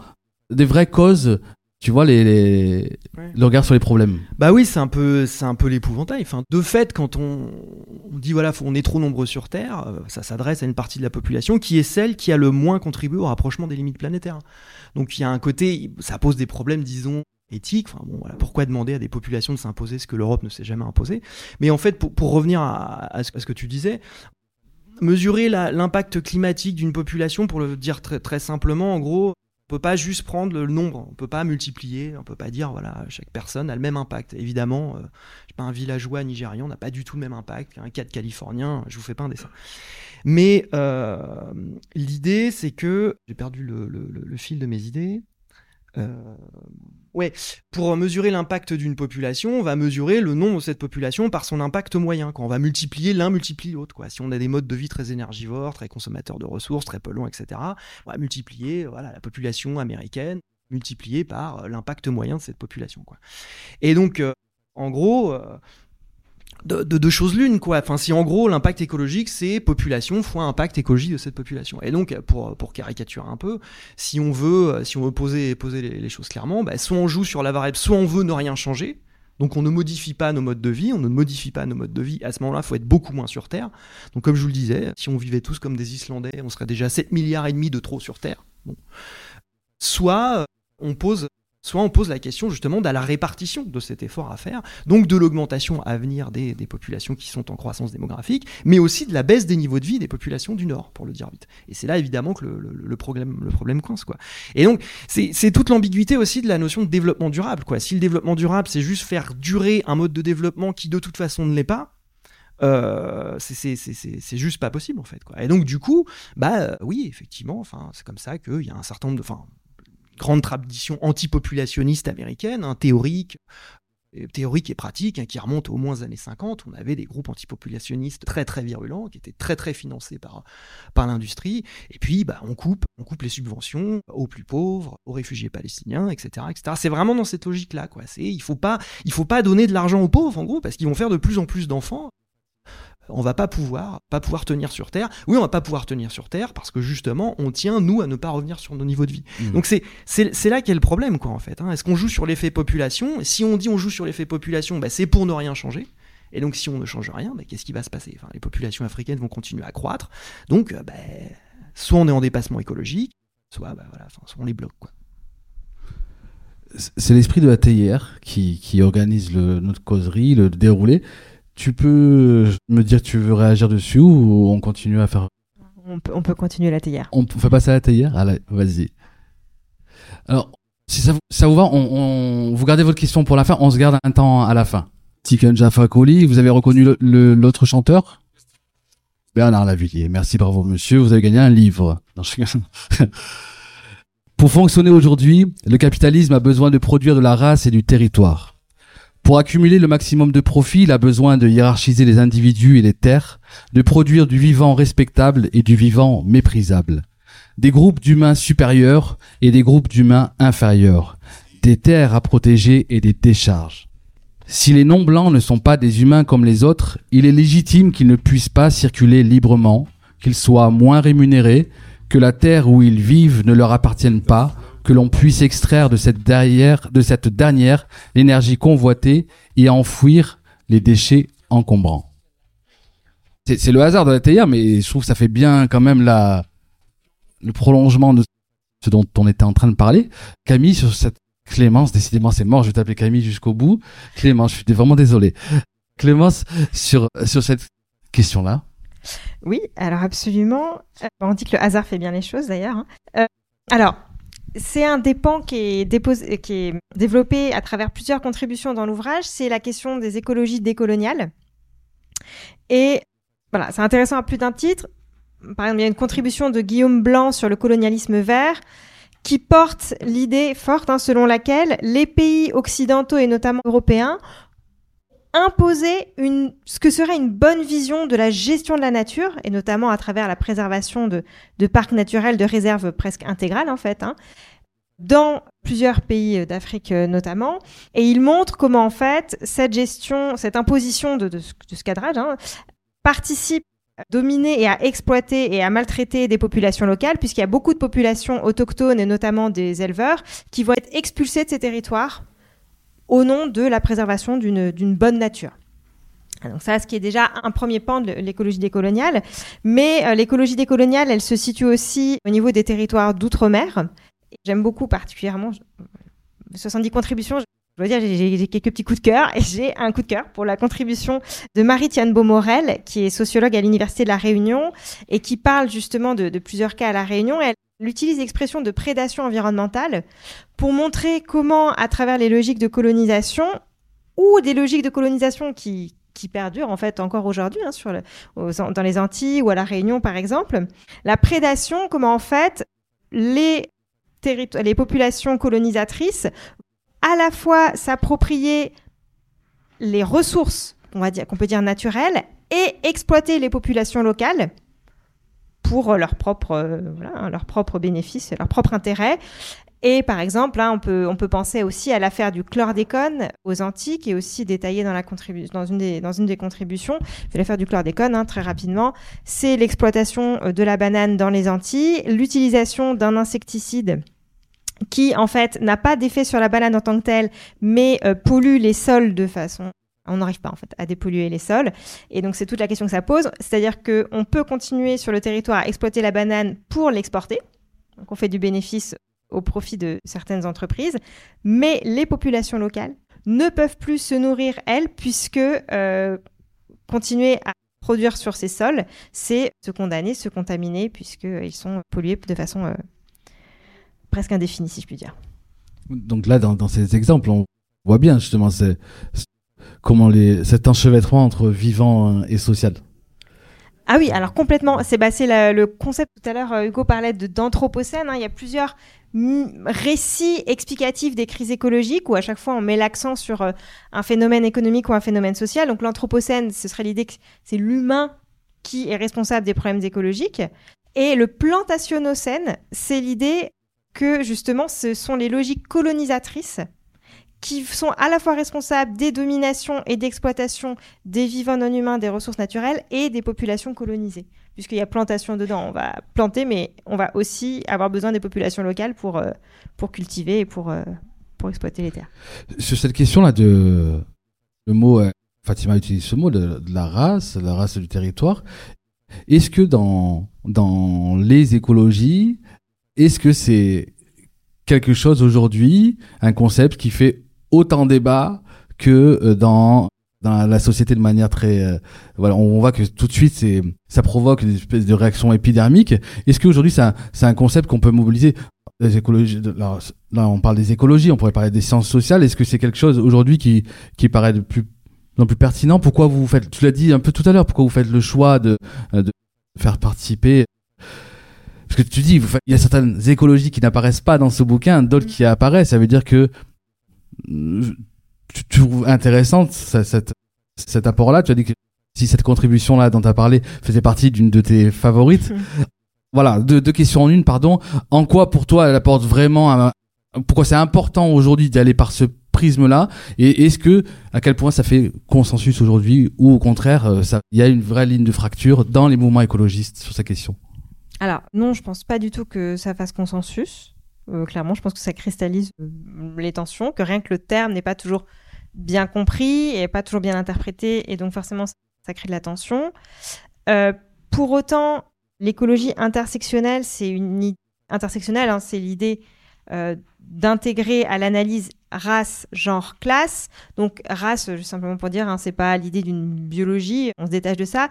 Speaker 2: des vraies causes, tu vois, les, les-
Speaker 4: Ouais.
Speaker 2: le regard sur les problèmes.
Speaker 4: Bah oui, c'est un peu, c'est un peu l'épouvantail. Enfin, de fait, quand on, on dit voilà, faut- on est trop nombreux sur Terre, euh, ça s'adresse à une partie de la population qui est celle qui a le moins contribué au rapprochement des limites planétaires. Donc il y a un côté, ça pose des problèmes, disons éthiques. Enfin bon, voilà, pourquoi demander à des populations de s'imposer ce que l'Europe ne s'est jamais imposé? Mais en fait, pour, revenir à, ce, que tu disais. Mesurer l'impact climatique d'une population, pour le dire très, simplement, en gros, on peut pas juste prendre le nombre, on peut pas multiplier, on peut pas dire voilà chaque personne a le même impact. Évidemment, euh, un villageois nigérian n'a pas du tout le même impact qu'un cadre californien. Je vous fais pas un dessin. Mais euh, l'idée c'est que j'ai perdu le fil de mes idées. Euh, ouais, pour mesurer l'impact d'une population, on va mesurer le nombre de cette population par son impact moyen. Quand on va multiplier l'un multiplie l'autre. Si on a des modes de vie très énergivores, très consommateurs de ressources, très polluants, etc., on va multiplier voilà, la population américaine multipliée par euh, l'impact moyen de cette population. Quoi. Et donc, euh, en gros, euh, de, de deux choses l'une, quoi. Enfin, si en gros l'impact écologique c'est population fois impact écologique de cette population. Et donc, pour, pour caricaturer un peu, si on veut, si on veut poser, poser les, les choses clairement, bah, soit on joue sur la variable, soit on veut ne rien changer. Donc on ne modifie pas nos modes de vie, on ne modifie pas nos modes de vie. À ce moment-là, il faut être beaucoup moins sur Terre. Donc comme je vous le disais, si on vivait tous comme des Islandais, on serait déjà 7 milliards et demi de trop sur Terre. Bon. Soit euh, on pose soit on pose la question justement de la répartition de cet effort à faire, donc de l'augmentation à venir des, populations qui sont en croissance démographique, mais aussi de la baisse des niveaux de vie des populations du Nord, pour le dire vite. Et c'est là évidemment que le, problème, le problème coince. Quoi. Et donc c'est toute l'ambiguïté aussi de la notion de développement durable. Quoi. Si le développement durable, c'est juste faire durer un mode de développement qui de toute façon ne l'est pas, euh, c'est juste pas possible en fait. Quoi. Et donc du coup, bah euh, oui, effectivement, c'est comme ça qu'il y a un certain nombre de, grande tradition antipopulationniste américaine, hein, théorique, théorique et pratique, hein, qui remonte aux moins années 50. On avait des groupes antipopulationnistes très très virulents, qui étaient très très financés par, par l'industrie. Et puis, bah, on coupe, on coupe les subventions aux plus pauvres, aux réfugiés palestiniens, etc., etc. C'est vraiment dans cette logique-là, il faut pas, il faut pas donner de l'argent aux pauvres, en gros, parce qu'ils vont faire de plus en plus d'enfants on va pas pouvoir, pas pouvoir tenir sur Terre. Oui, on va pas pouvoir tenir sur Terre parce que justement, on tient nous à ne pas revenir sur nos niveaux de vie. Mmh. Donc c'est c'est là qu'est le problème, quoi, en fait. Hein. Est-ce qu'on joue sur l'effet population? Si on dit on joue sur l'effet population, bah, c'est pour ne rien changer. Et donc si on ne change rien, bah, qu'est-ce qui va se passer? Enfin, Les populations africaines vont continuer à croître. Donc, bah, soit on est en dépassement écologique, soit, bah, voilà, soit on les bloque, quoi.
Speaker 2: C'est l'esprit de la TIR qui, qui organise le, notre causerie, le déroulé. Tu peux me dire que tu veux réagir dessus ou on continue à faire?
Speaker 5: On peut, on peut continuer la théière.
Speaker 2: On fait passer à la théière? Allez, vas-y. Alors, si ça, vous, ça vous va, on, on, vous gardez votre question pour la fin, on se garde un temps à la fin. Tiken Jaffa Koli, vous avez reconnu l'autre le, le, chanteur? Bernard Lavillier. Merci, bravo monsieur, vous avez gagné un livre. Non, je... <laughs> pour fonctionner aujourd'hui, le capitalisme a besoin de produire de la race et du territoire. Pour accumuler le maximum de profit, il a besoin de hiérarchiser les individus et les terres, de produire du vivant respectable et du vivant méprisable, des groupes d'humains supérieurs et des groupes d'humains inférieurs, des terres à protéger et des décharges. Si les non-blancs ne sont pas des humains comme les autres, il est légitime qu'ils ne puissent pas circuler librement, qu'ils soient moins rémunérés, que la terre où ils vivent ne leur appartienne pas, que l'on puisse extraire de cette, derrière, de cette dernière l'énergie convoitée et enfouir les déchets encombrants. C'est le hasard de la TIR, mais je trouve que ça fait bien quand même la, le prolongement de ce dont on était en train de parler. Camille, sur cette Clémence, décidément c'est mort, je vais t'appeler Camille jusqu'au bout. Clémence, je suis vraiment désolé. Clémence, sur, sur cette question-là.
Speaker 5: Oui, alors absolument. On dit que le hasard fait bien les choses d'ailleurs. Hein. Euh, alors, c'est un des pans qui est, développé à travers plusieurs contributions dans l'ouvrage. C'est la question des écologies décoloniales. Et voilà, c'est intéressant à plus d'un titre. Par exemple, il y a une contribution de Guillaume Blanc sur le colonialisme vert qui porte l'idée forte hein, selon laquelle les pays occidentaux et notamment européens imposer ce que serait une bonne vision de la gestion de la nature, et notamment à travers la préservation de, parcs naturels, de réserves presque intégrales en fait, hein, dans plusieurs pays d'Afrique notamment. Et il montre comment en fait cette gestion, cette imposition de, ce, cadrage hein, participe dominer et à exploiter et à maltraiter des populations locales, puisqu'il y a beaucoup de populations autochtones et notamment des éleveurs qui vont être expulsés de ces territoires au nom de la préservation d'une bonne nature. Donc ça, ce qui est déjà un premier pan de l'écologie décoloniale. Mais euh, l'écologie décoloniale, elle se situe aussi au niveau des territoires d'outre-mer. J'aime beaucoup particulièrement 70 contributions. Je dois dire, j'ai quelques petits coups de cœur et j'ai un coup de cœur pour la contribution de Marie-Tiane Beaumorel, qui est sociologue à l'Université de La Réunion et qui parle justement de, plusieurs cas à La Réunion. Utilise l'expression de prédation environnementale pour montrer comment, à travers les logiques de colonisation ou des logiques de colonisation qui, perdurent en fait encore aujourd'hui hein, dans les Antilles ou à la Réunion par exemple, la prédation, comment en fait les populations colonisatrices à la fois s'approprier les ressources, qu'on peut dire naturelles, et exploiter les populations locales pour leur propre, euh, voilà, leur propre bénéfice, leur propre intérêt. Et par exemple, on peut, on peut penser aussi à l'affaire du chlordécone aux Antilles, qui est aussi détaillée dans, la dans, une, des, dans une des contributions. L'affaire du chlordécone, hein, très rapidement, c'est l'exploitation euh, de la banane dans les Antilles, l'utilisation d'un insecticide qui en fait n'a pas d'effet sur la banane en tant que telle, mais euh, pollue les sols de façon on n'arrive pas en fait à dépolluer les sols. Et donc c'est toute la question que ça pose. C'est-à-dire qu'on peut continuer sur le territoire à exploiter la banane pour l'exporter. Donc on fait du bénéfice au profit de certaines entreprises. Mais les populations locales ne peuvent plus se nourrir, elles, puisque euh, continuer à produire sur ces sols, c'est se condamner, se contaminer, puisqu'ils sont pollués de façon euh, presque indéfinie, si je puis dire.
Speaker 2: Donc là, dans, ces exemples, on voit bien justement comment les, cet enchevêtrement entre vivant et social.
Speaker 5: Ah oui, alors complètement. C'est bah, le concept tout à l'heure, euh, Hugo parlait d'anthropocène. Hein. il y a plusieurs récits explicatifs des crises écologiques où à chaque fois on met l'accent sur euh, un phénomène économique ou un phénomène social. Donc l'anthropocène, ce serait l'idée que c'est l'humain qui est responsable des problèmes écologiques. Et le plantationocène, c'est l'idée que justement ce sont les logiques colonisatrices qui sont à la fois responsables des dominations et d'exploitation des vivants non humains, des ressources naturelles et des populations colonisées. Puisqu'il y a plantation dedans, on va planter, mais on va aussi avoir besoin des populations locales pour, euh, pour cultiver et pour, euh, pour exploiter les terres.
Speaker 2: Sur cette question-là, de le mot, euh, Fatima utilise ce mot de, de, la race, la race du territoire. Est-ce que dans, dans les écologies, est-ce que c'est quelque chose aujourd'hui, un concept qui fait autant débat que euh, dans dans la société de manière très euh, voilà on voit que tout de suite c'est ça provoque une espèce de réaction épidermique. Est-ce qu'aujourd'hui c'est un, c'est un concept qu'on peut mobiliser? Les écologies là, là, on parle des écologies on pourrait parler des sciences sociales. Est-ce que c'est quelque chose aujourd'hui qui qui paraît de plus non plus pertinent? Pourquoi vous faites tu l'as dit un peu tout à l'heure pourquoi vous faites le choix de de faire participer? Parce que tu dis il y a certaines écologies qui n'apparaissent pas dans ce bouquin d'autres qui apparaissent. Ça veut dire que tu, trouves intéressante cette, cet apport-là? Tu as dit que si cette contribution-là dont tu as parlé faisait partie d'une de tes favorites. <laughs> voilà, deux, questions en une, pardon. En quoi pour toi elle apporte vraiment Pourquoi c'est important aujourd'hui d'aller par ce prisme-là? Et est-ce que, à quel point ça fait consensus aujourd'hui ou au contraire, euh, il y a une vraie ligne de fracture dans les mouvements écologistes sur cette question
Speaker 5: Alors, non, je pense pas du tout que ça fasse consensus. Euh, clairement, je pense que ça cristallise euh, les tensions, que rien que le terme n'est pas toujours bien compris et pas toujours bien interprété, et donc forcément, ça crée de la tension. Euh, pour autant, l'écologie intersectionnelle, c'est une intersectionnelle, hein, c'est l'idée d'intégrer à l'analyse race, genre, classe. Donc race, simplement pour dire, hein, c'est pas l'idée d'une biologie, on se détache de ça.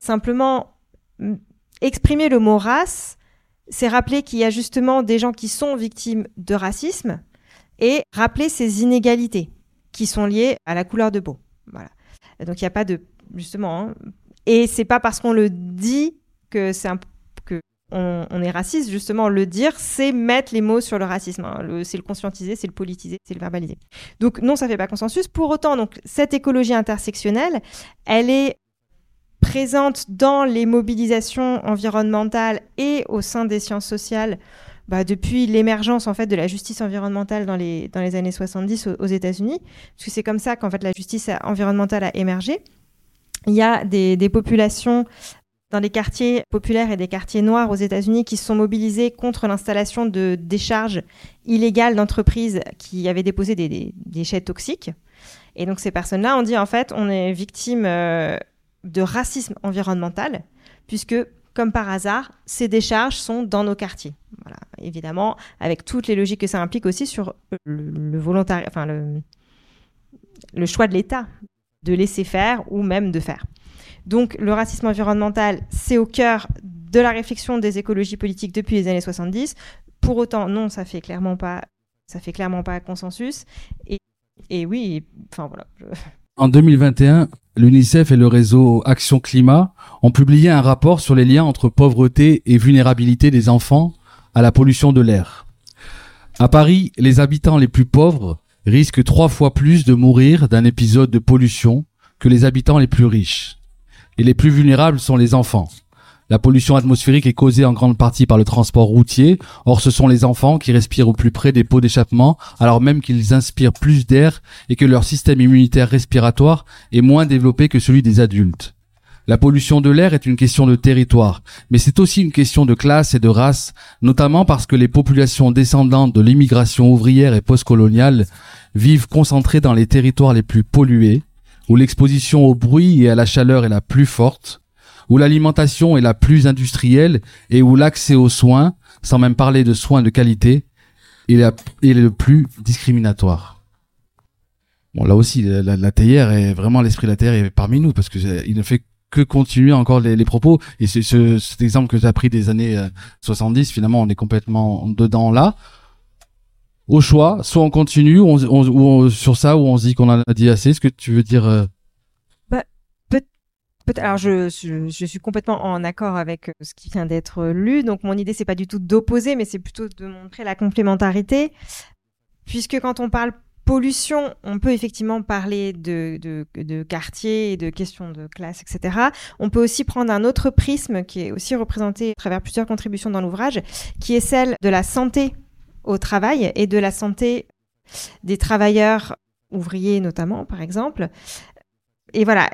Speaker 5: Simplement exprimer le mot race c'est rappeler qu'il y a justement des gens qui sont victimes de racisme et rappeler ces inégalités qui sont liées à la couleur de peau. Voilà. Donc il n'y a pas de justement hein. et c'est pas parce qu'on le dit que c'est que on, est raciste justement le dire c'est mettre les mots sur le racisme hein. c'est le conscientiser c'est le politiser c'est le verbaliser donc non ça fait pas consensus pour autant donc cette écologie intersectionnelle elle est présente dans les mobilisations environnementales et au sein des sciences sociales bah, depuis l'émergence en fait de la justice environnementale dans les, dans les années 70 aux, États-Unis, parce que c'est comme ça qu'en fait la justice environnementale a émergé. il y a des, des populations dans les quartiers populaires et des quartiers noirs aux États-Unis qui se sont mobilisés contre l'installation de décharges illégales d'entreprises qui avaient déposé des, des- des déchets toxiques. Et donc ces personnes-là ont dit en fait on est victime euh, de racisme environnemental puisque comme par hasard ces décharges sont dans nos quartiers. Évidemment avec toutes les logiques que ça implique aussi sur le, le enfin le, le choix de l'État de laisser faire ou même de faire. Donc le racisme environnemental, c'est au cœur de la réflexion des écologies politiques depuis les années 70. Pour autant, non, ça fait clairement pas, ça fait clairement pas consensus. Et, et oui, enfin voilà.
Speaker 2: En 2021, l'UNICEF et le réseau Action Climat ont publié un rapport sur les liens entre pauvreté et vulnérabilité des enfants à la pollution de l'air. À Paris, les habitants les plus pauvres risquent trois fois plus de mourir d'un épisode de pollution que les habitants les plus riches. Et les plus vulnérables sont les enfants. La pollution atmosphérique est causée en grande partie par le transport routier. Or, ce sont les enfants qui respirent au plus près des pots d'échappement, alors même qu'ils inspirent plus d'air et que leur système immunitaire respiratoire est moins développé que celui des adultes. La pollution de l'air est une question de territoire, mais c'est aussi une question de classe et de race, notamment parce que les populations descendantes de l'immigration ouvrière et postcoloniale vivent concentrées dans les territoires les plus pollués, où l'exposition au bruit et à la chaleur est la plus forte, où l'alimentation est la plus industrielle et où l'accès aux soins, sans même parler de soins de qualité, est, est le plus discriminatoire. Bon, là aussi, la, la, théière est vraiment l'esprit de la théière est parmi nous parce que c'est- il ne fait que continuer encore les, propos. Et cet exemple que tu as pris des années euh, 70, finalement, on est complètement dedans là. Au choix, soit on continue on, on- on- sur ça, ou on se dit qu'on en a dit assez. Est-ce que tu veux dire euh,
Speaker 5: alors je, suis complètement en accord avec euh, ce qui vient d'être lu. Donc mon idée c'est pas du tout d'opposer, mais c'est plutôt de montrer la complémentarité, puisque quand on parle pollution, on peut effectivement parler de, de, quartier de questions de classe, etc. On peut aussi prendre un autre prisme qui est aussi représenté à travers plusieurs contributions dans l'ouvrage, qui est celle de la santé au travail et de la santé des travailleurs ouvriers notamment, par exemple. Et voilà.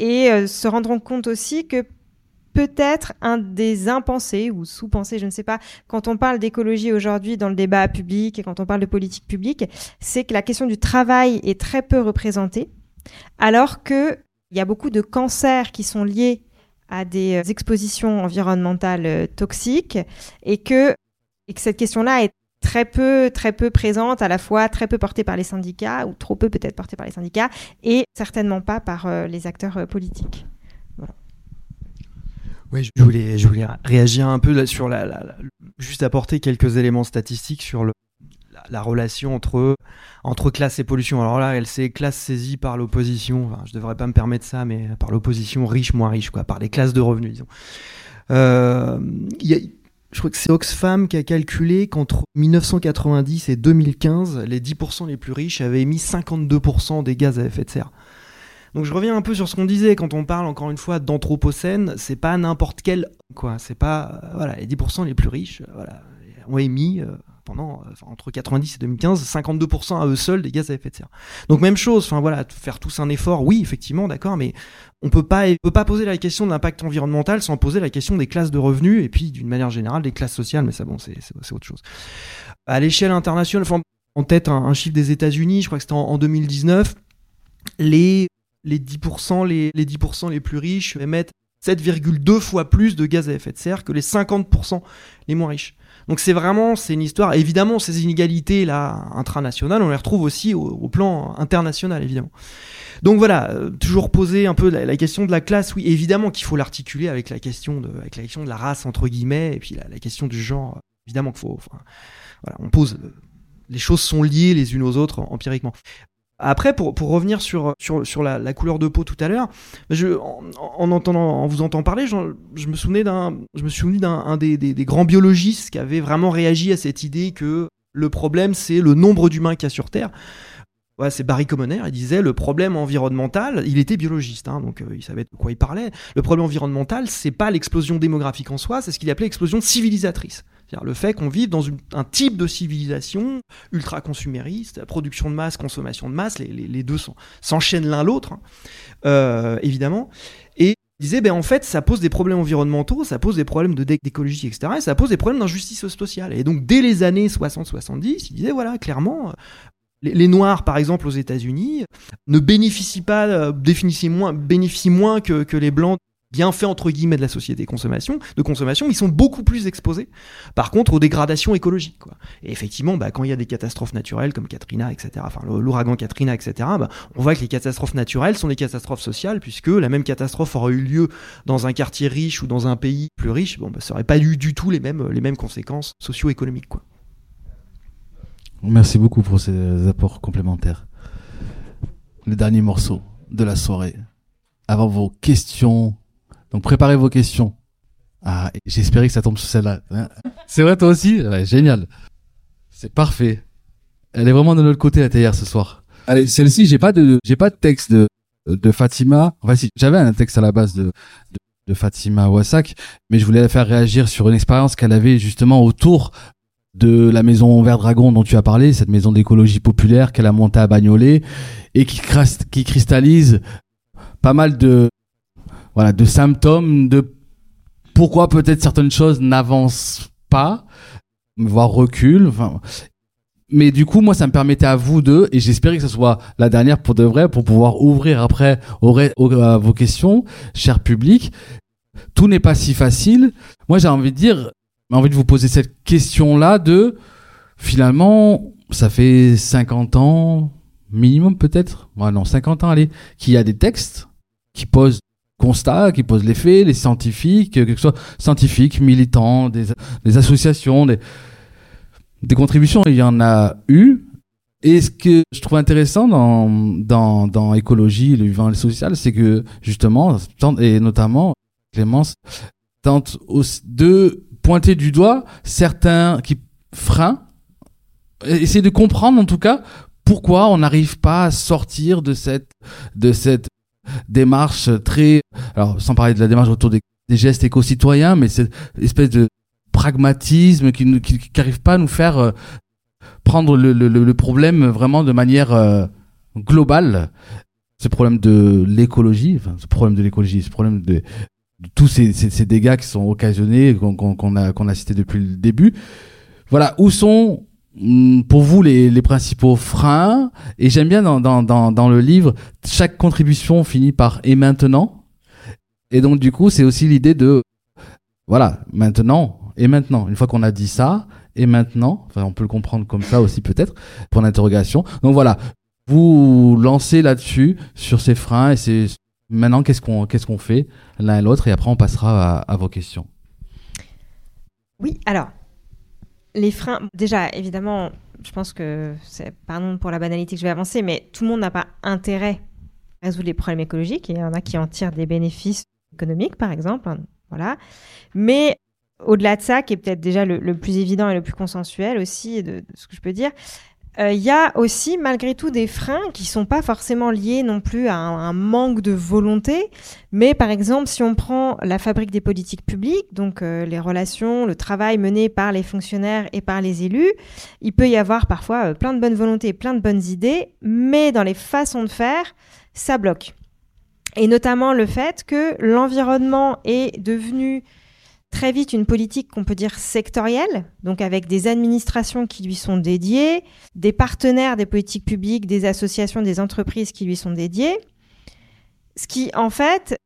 Speaker 5: Et euh, se rendront compte aussi que peut-être un des impensés ou sous-pensés, je ne sais pas, quand on parle d'écologie aujourd'hui dans le débat public et quand on parle de politique publique, c'est que la question du travail est très peu représentée, alors que il y a beaucoup de cancers qui sont liés à des euh, expositions environnementales euh, toxiques et que, et que cette question-là est très peu, très peu présente, à la fois très peu portée par les syndicats, ou trop peu peut-être portée par les syndicats, et certainement pas par euh, les acteurs euh, politiques.
Speaker 4: Je voulais, je voulais réagir un peu sur la, juste apporter quelques éléments statistiques sur le, la, la relation entre entre classe et pollution. Alors là, elle s'est classe saisie par l'opposition. Enfin, je devrais pas me permettre ça, mais par l'opposition riche moins riche, quoi, par les classes de revenus, disons. Euh, y a- je crois que c'est Oxfam qui a calculé qu'entre 1990 et 2015, les 10% les plus riches avaient émis 52% des gaz à effet de serre. Donc je reviens un peu sur ce qu'on disait quand on parle encore une fois d'anthropocène, c'est pas n'importe quel quoi, c'est pas euh, voilà les 10% les plus riches, euh, voilà, ont émis euh, euh, entre 90 et 2015 52% à eux seuls des gaz à effet de serre. Donc même chose, enfin voilà, faire tous un effort, oui effectivement, d'accord, mais on peut pas peut pas poser la question de l'impact environnemental sans poser la question des classes de revenus et puis d'une manière générale des classes sociales, mais ça bon c'est autre chose. À l'échelle internationale, enfin en tête un, chiffre des États-Unis, je crois que c'était en, en 2019, les les 10%, les, les 10% les plus riches émettent 7,2 fois plus de gaz à effet de serre que les 50% les moins riches. Donc c'est vraiment, c'est une histoire. Évidemment, ces inégalités là intranationales, on les retrouve aussi au, plan international, évidemment. Donc voilà, euh, toujours poser un peu la, question de la classe. Oui, évidemment qu'il faut l'articuler avec la question de, avec la question de la race entre guillemets, et puis la, question du genre. Évidemment qu'il faut. voilà, on pose. euh, Les choses sont liées les unes aux autres empiriquement. Après, pour, pour revenir sur, sur, sur la, couleur de peau tout à l'heure, en, en entendant, en vous entendant parler, je, me souvenais d'un, des, des, grands biologistes qui avait vraiment réagi à cette idée que le problème c'est le nombre d'humains qu'il y a sur Terre. C'est Barry Commoner, il disait le problème environnemental, il était biologiste, hein, donc euh, il savait de quoi il parlait. Le problème environnemental, c'est pas l'explosion démographique en soi, c'est ce qu'il appelait l'explosion civilisatrice. C'est-à-dire le fait qu'on vive dans un type de civilisation ultra-consumériste, production de masse, consommation de masse, les, deux s'en- s'enchaînent l'un l'autre, hein, euh, évidemment. Et il disait, ben, en fait, ça pose des problèmes environnementaux, ça pose des problèmes de dé- d'écologie, etc. Et ça pose des problèmes d'injustice sociale. Et donc, dès les années 60-70, il disait, voilà, clairement, euh, les, Noirs, par exemple, aux États-Unis, ne bénéficient pas, euh, moins, bénéficient moins que les Blancs bien fait entre guillemets de la société consommation, de consommation, ils sont beaucoup plus exposés, par contre, aux dégradations écologiques. Quoi. Et effectivement, bah, quand il y a des catastrophes naturelles comme Katrina, etc., enfin l'ouragan Katrina, etc., bah, on voit que les catastrophes naturelles sont des catastrophes sociales, puisque la même catastrophe aurait eu lieu dans un quartier riche ou dans un pays plus riche, bon, bah, ça aurait pas eu du tout les mêmes, les mêmes conséquences socio-économiques. Quoi.
Speaker 2: Merci beaucoup pour ces apports complémentaires. Le dernier morceau de la soirée. Avant vos questions. Donc préparez vos questions. Ah, j'espérais que ça tombe sur celle-là. Hein C'est vrai toi aussi? Ouais, Génial. C'est parfait. Elle est vraiment de notre côté la théière ce soir. Allez, celle-ci, j'ai pas de, j'ai pas de texte de, de Fatima. Enfin si, j'avais un texte à la base de, de, Fatima Wassak, mais je voulais la faire réagir sur une expérience qu'elle avait justement autour de la maison Vert Dragon dont tu as parlé, cette maison d'écologie populaire qu'elle a montée à Bagnolet et qui, qui cristallise pas mal de voilà de symptômes de pourquoi peut-être certaines choses n'avancent pas, voire reculent. Enfin, mais du coup, moi, ça me permettait à vous deux, et j'espérais que ce soit la dernière pour de vrai, pour pouvoir ouvrir après à vos questions, cher public. Tout n'est pas si facile. Moi, j'ai envie de dire, envie de vous poser cette question-là de, finalement, ça fait 50 ans, minimum peut-être, ouais, non, 50 ans, allez, qu'il y a des textes qui posent constats, qui posent les faits, les scientifiques, que ce soit scientifiques, militants, des, associations, des, contributions, il y en a eu. Et ce que je trouve intéressant dans, dans, dans écologie, le vivant et le social, c'est que justement, et notamment Clémence, tente de pointer du doigt certains qui freins, essayer de comprendre en tout cas pourquoi on n'arrive pas à sortir de cette, de cette démarche très, alors sans parler de la démarche autour des, gestes éco-citoyens, mais cette espèce de pragmatisme qui n'arrive qui, pas à nous faire euh, prendre le, le, problème vraiment de manière euh, globale. Ce problème de l'écologie, ce problème de l'écologie, ce problème de, tous ces, ces, dégâts qui sont occasionnés, qu'on a, qu'on a depuis le début. Voilà, où sont pour vous les, principaux freins Et j'aime bien dans, le livre, chaque contribution finit par et maintenant. Et donc du coup, c'est aussi l'idée de voilà, maintenant et maintenant. Une fois qu'on a dit ça, et maintenant, on peut le comprendre comme ça aussi peut-être, pour l'interrogation. Donc voilà, vous lancez là-dessus, sur ces freins, et c'est maintenant qu'est-ce qu'on fait l'un et l'autre, et après on passera à vos questions.
Speaker 5: Oui, alors, les freins, déjà, évidemment, je pense que, c'est, pardon pour la banalité que je vais avancer, mais tout le monde n'a pas intérêt à résoudre les problèmes écologiques. Et il y en a qui en tirent des bénéfices économiques, par exemple. hein, voilà. Mais au-delà de ça, qui est peut-être déjà le, plus évident et le plus consensuel aussi, de ce que je peux dire, euh, il y a aussi malgré tout des freins qui sont pas forcément liés non plus à un, un manque de volonté, mais par exemple si on prend la fabrique des politiques publiques, donc euh, les relations, le travail mené par les fonctionnaires et par les élus, il peut y avoir parfois euh, plein de bonnes volontés, plein de bonnes idées, mais dans les façons de faire, ça bloque. Et notamment le fait que l'environnement est devenu très vite une politique qu'on peut dire sectorielle, donc avec des administrations qui lui sont dédiées, des partenaires des politiques publiques, des associations, des entreprises qui lui sont dédiées, ce qui en fait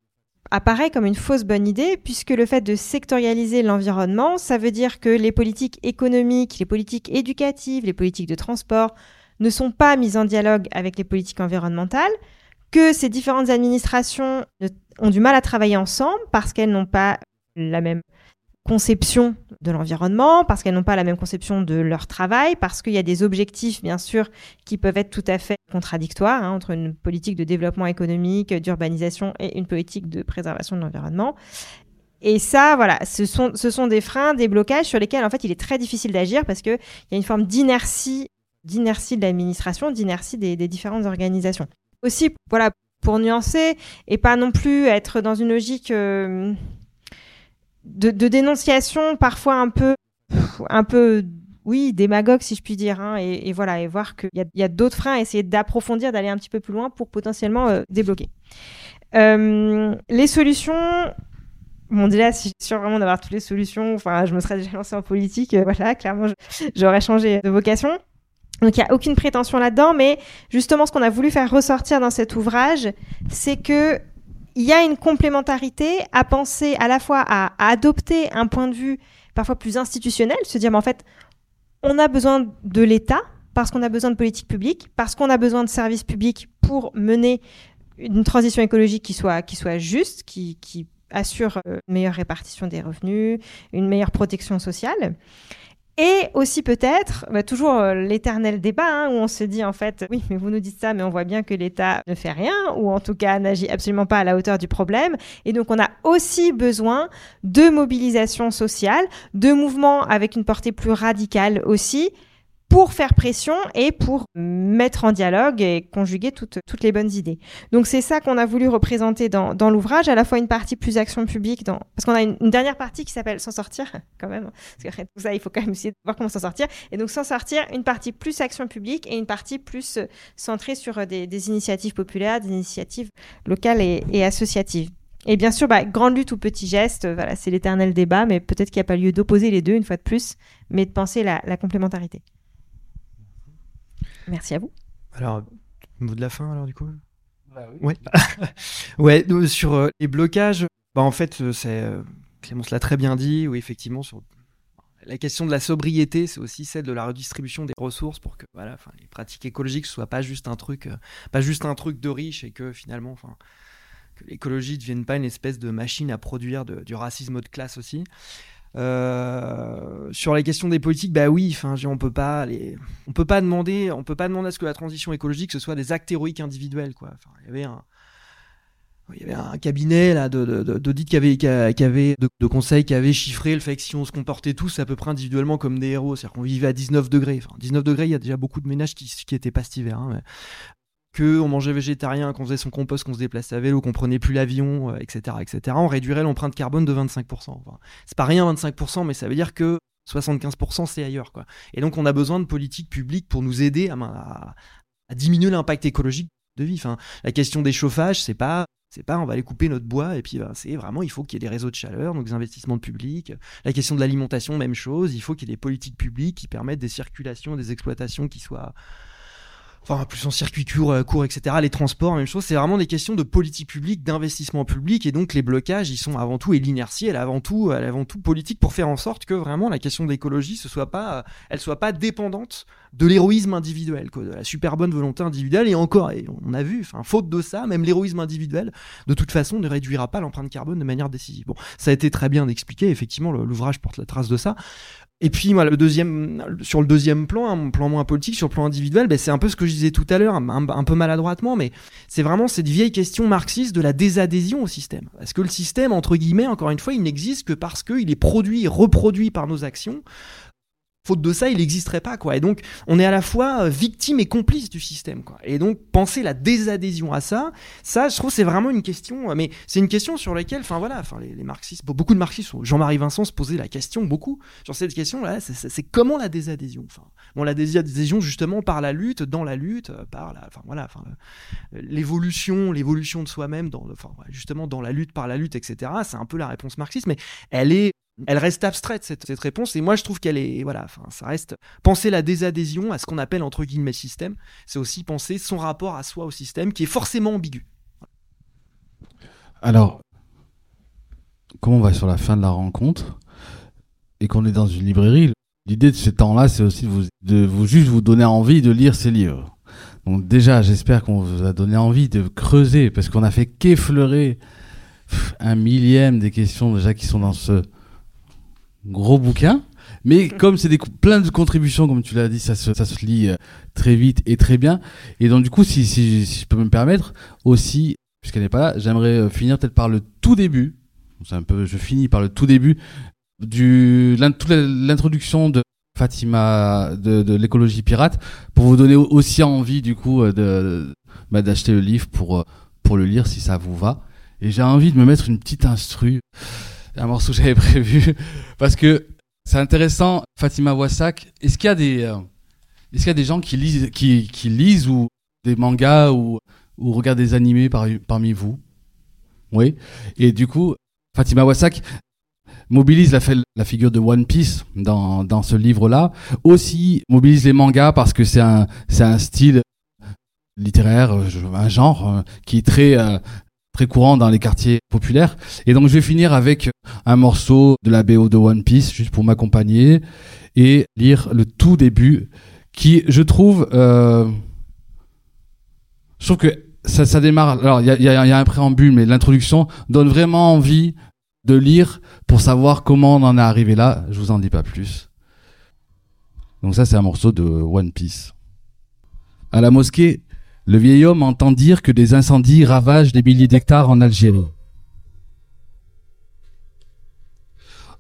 Speaker 5: apparaît comme une fausse bonne idée, puisque le fait de sectorialiser l'environnement, ça veut dire que les politiques économiques, les politiques éducatives, les politiques de transport ne sont pas mises en dialogue avec les politiques environnementales, que ces différentes administrations ont du mal à travailler ensemble parce qu'elles n'ont pas la même conception de l'environnement, parce qu'elles n'ont pas la même conception de leur travail, parce qu'il y a des objectifs, bien sûr, qui peuvent être tout à fait contradictoires hein, entre une politique de développement économique, d'urbanisation et une politique de préservation de l'environnement. Et ça, voilà, ce sont, ce sont des freins, des blocages sur lesquels, en fait, il est très difficile d'agir parce qu'il y a une forme d'inertie, d'inertie de l'administration, d'inertie des, différentes organisations. Aussi, voilà, pour nuancer et pas non plus être dans une logique euh, de, dénonciation parfois un peu un peu oui, démagogue si je puis dire, hein, et, voilà, et voir qu'il y a, y a d'autres freins, essayer d'approfondir, d'aller un petit peu plus loin pour potentiellement euh, débloquer. Euh, les solutions, bon déjà, si je suis sûre vraiment d'avoir toutes les solutions, enfin, je me serais déjà lancée en politique, euh, voilà, clairement, j'aurais changé de vocation. Donc il n'y a aucune prétention là-dedans, mais justement, ce qu'on a voulu faire ressortir dans cet ouvrage, c'est que il y a une complémentarité à penser à la fois à, adopter un point de vue parfois plus institutionnel, se dire, mais en fait, on a besoin de l'État parce qu'on a besoin de politique publique, parce qu'on a besoin de services publics pour mener une transition écologique qui soit, juste, qui, qui assure euh, une meilleure répartition des revenus, une meilleure protection sociale. Et aussi peut-être, bah, toujours euh, l'éternel débat, hein, où on se dit en fait, oui, mais vous nous dites ça, mais on voit bien que l'État ne fait rien, ou en tout cas n'agit absolument pas à la hauteur du problème. Et donc on a aussi besoin de mobilisation sociale, de mouvements avec une portée plus radicale aussi, pour faire pression et pour mettre en dialogue et conjuguer toutes, les bonnes idées. Donc c'est ça qu'on a voulu représenter dans, l'ouvrage, à la fois une partie plus action publique, dans... parce qu'on a une, dernière partie qui s'appelle S'en sortir, <laughs> quand même, parce que tout ça, il faut quand même essayer de voir comment s'en sortir. Et donc S'en sortir, une partie plus action publique et une partie plus euh, centrée sur euh, des, initiatives populaires, des initiatives locales et, associatives. Et bien sûr, bah, grande lutte ou petit geste, voilà, c'est l'éternel débat, mais peut-être qu'il n'y a pas lieu d'opposer les deux une fois de plus, mais de penser la complémentarité. Merci à vous.
Speaker 4: Alors, mot de la fin, alors, du coup? Bah oui. Ouais. <laughs> ouais, sur euh, les blocages, bah, en fait, euh, c'est. Euh, Clémence l'a très bien dit, oui, effectivement, sur la question de la sobriété, c'est aussi celle de la redistribution des ressources pour que voilà, les pratiques écologiques ne soient pas juste un truc, pas juste un truc de riche et que finalement, enfin, que l'écologie ne devienne pas une espèce de machine à produire du racisme de classe aussi. Euh, sur la question des politiques, bah oui, enfin, on peut pas, on peut pas demander, on peut pas demander à ce que la transition écologique ce soit des actes héroïques individuels, quoi. il y avait un, cabinet là d'audit qui avait, qui avait de, conseils qui avait chiffré le fait que si on se comportait tous à peu près individuellement comme des héros, c'est-à-dire qu'on vivait à 19 degrés. Enfin, 19 degrés, il y a déjà beaucoup de ménages qui, qui étaient pas cet hiver. Hein, qu'on mangeait végétarien, qu'on faisait son compost, qu'on se déplaçait à vélo, qu'on prenait plus l'avion, etc., euh, etc., on réduirait l'empreinte carbone de 25%. Enfin, c'est pas rien 25%, mais ça veut dire que 75% c'est ailleurs. Quoi. Et donc on a besoin de politiques publiques pour nous aider à, diminuer l'impact écologique de vie. La question des chauffages, c'est pas c'est pas on va aller couper notre bois et puis ben, c'est vraiment il faut qu'il y ait des réseaux de chaleur, donc des investissements publics. La question de l'alimentation, même chose. Il faut qu'il y ait des politiques publiques qui permettent des circulations, des exploitations qui soient enfin plus en circuit court, euh, court, etc. Les transports, même chose. C'est vraiment des questions de politique publique, d'investissement public, et donc les blocages, ils sont avant tout et l'inertie, elle avant tout, elle avant tout politique pour faire en sorte que vraiment la question de l'écologie, ce soit pas, euh, elle soit pas dépendante de l'héroïsme individuel, quoi, de la super bonne volonté individuelle. Et encore, et on a vu, enfin, faute de ça, même l'héroïsme individuel, de toute façon, ne réduira pas l'empreinte carbone de manière décisive. Bon, ça a été très bien expliqué. Effectivement, l'ouvrage porte la trace de ça. Et puis, moi, le deuxième, sur le deuxième plan, un plan moins politique, sur le plan individuel, ben, c'est un peu ce que je disais tout à l'heure, un, peu maladroitement, mais c'est vraiment cette vieille question marxiste de la désadhésion au système. Parce que le système, entre guillemets, encore une fois, il n'existe que parce qu'il est produit et reproduit par nos actions. Faute de ça, il n'existerait pas, quoi. Et donc, on est à la fois euh, victime et complice du système, quoi. Et donc, penser la désadhésion à ça, ça, je trouve, c'est vraiment une question. Euh, mais c'est une question sur laquelle, enfin voilà, enfin les, marxistes, beaucoup de marxistes, Jean-Marie Vincent se posait la question beaucoup sur cette question-là. C'est comment la désadhésion Enfin, bon, la désadhésion justement par la lutte, dans la lutte, euh, par la, enfin voilà, enfin l'évolution, l'évolution de soi-même, dans, enfin justement dans la lutte, par la lutte, etc. C'est un peu la réponse marxiste, mais elle est elle reste abstraite cette, cette, réponse et moi je trouve qu'elle est voilà enfin ça reste penser la désadhésion à ce qu'on appelle entre guillemets système c'est aussi penser son rapport à soi au système qui est forcément ambigu.
Speaker 2: Alors comme on va sur la fin de la rencontre et qu'on est dans une librairie l'idée de ce temps-là c'est aussi de vous, de vous juste vous donner envie de lire ces livres. Donc déjà j'espère qu'on vous a donné envie de creuser parce qu'on a fait qu'effleurer un millième des questions déjà qui sont dans ce gros bouquin. Mais comme c'est plein de contributions, comme tu l'as dit, ça se, ça se lit euh, très vite et très bien. Et donc du coup, si, si, si je peux me permettre, aussi, puisqu'elle n'est pas là, j'aimerais euh, finir peut-être par le tout début. C'est un peu, je finis par le tout début du l'introduction de Fatima de, de l'écologie pirate pour vous donner aussi envie du coup euh, de bah, d'acheter le livre pour pour le lire si ça vous va. Et j'ai envie de me mettre une petite instru un morceau que j'avais <laughs> prévu parce que C'est intéressant, Fatima Wassak. Est-ce qu'il y a des, euh, est-ce qu'il y a des gens qui lisent, qui, qui lisent ou des mangas ou, ou regardent des animés par- parmi vous? Oui. Et du coup, Fatima Wassak mobilise la, la figure de One Piece dans, dans ce livre-là. Aussi mobilise les mangas parce que c'est un, c'est un style littéraire, un genre euh, qui est très, euh, très courant dans les quartiers populaires. Et donc je vais finir avec un morceau de la BO de One Piece, juste pour m'accompagner, et lire le tout début, qui, je trouve, euh, je trouve que ça, ça démarre. Alors, il y a, y a- y a un préambule, mais l'introduction donne vraiment envie de lire pour savoir comment on en est arrivé là. Je vous en dis pas plus. Donc ça, c'est un morceau de One Piece. À la mosquée, le vieil homme entend dire que des incendies ravagent des milliers d'hectares en Algérie.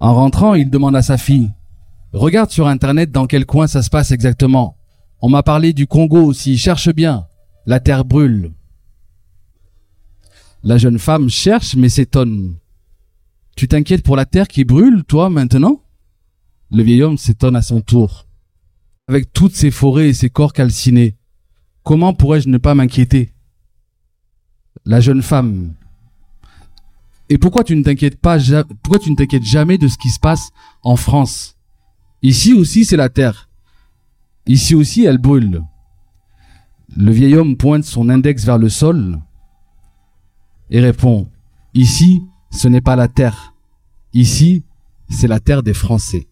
Speaker 2: En rentrant, il demande à sa fille Regarde sur internet dans quel coin ça se passe exactement. On m'a parlé du Congo aussi, cherche bien. La terre brûle. La jeune femme cherche mais s'étonne. Tu t'inquiètes pour la terre qui brûle, toi, maintenant? Le vieil homme s'étonne à son tour. Avec toutes ces forêts et ces corps calcinés, comment pourrais-je ne pas m'inquiéter? La jeune femme. Et pourquoi tu ne t'inquiètes pas, pourquoi tu ne t'inquiètes jamais de ce qui se passe en France? Ici aussi, c'est la terre. Ici aussi, elle brûle. Le vieil homme pointe son index vers le sol et répond Ici, ce n'est pas la terre. Ici, c'est la terre des Français.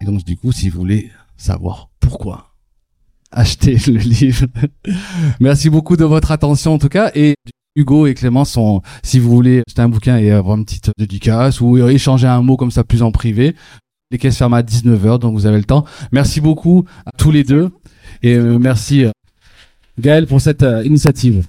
Speaker 2: Et donc, du coup, si vous voulez savoir pourquoi, achetez le livre. <laughs> Merci beaucoup de votre attention, en tout cas. Et Hugo et Clément sont, si vous voulez acheter un bouquin et avoir une petite dédicace ou échanger un mot comme ça plus en privé, les caisses ferment à 19h, donc vous avez le temps. Merci beaucoup à tous les deux et euh, merci euh, Gaël pour cette euh, initiative.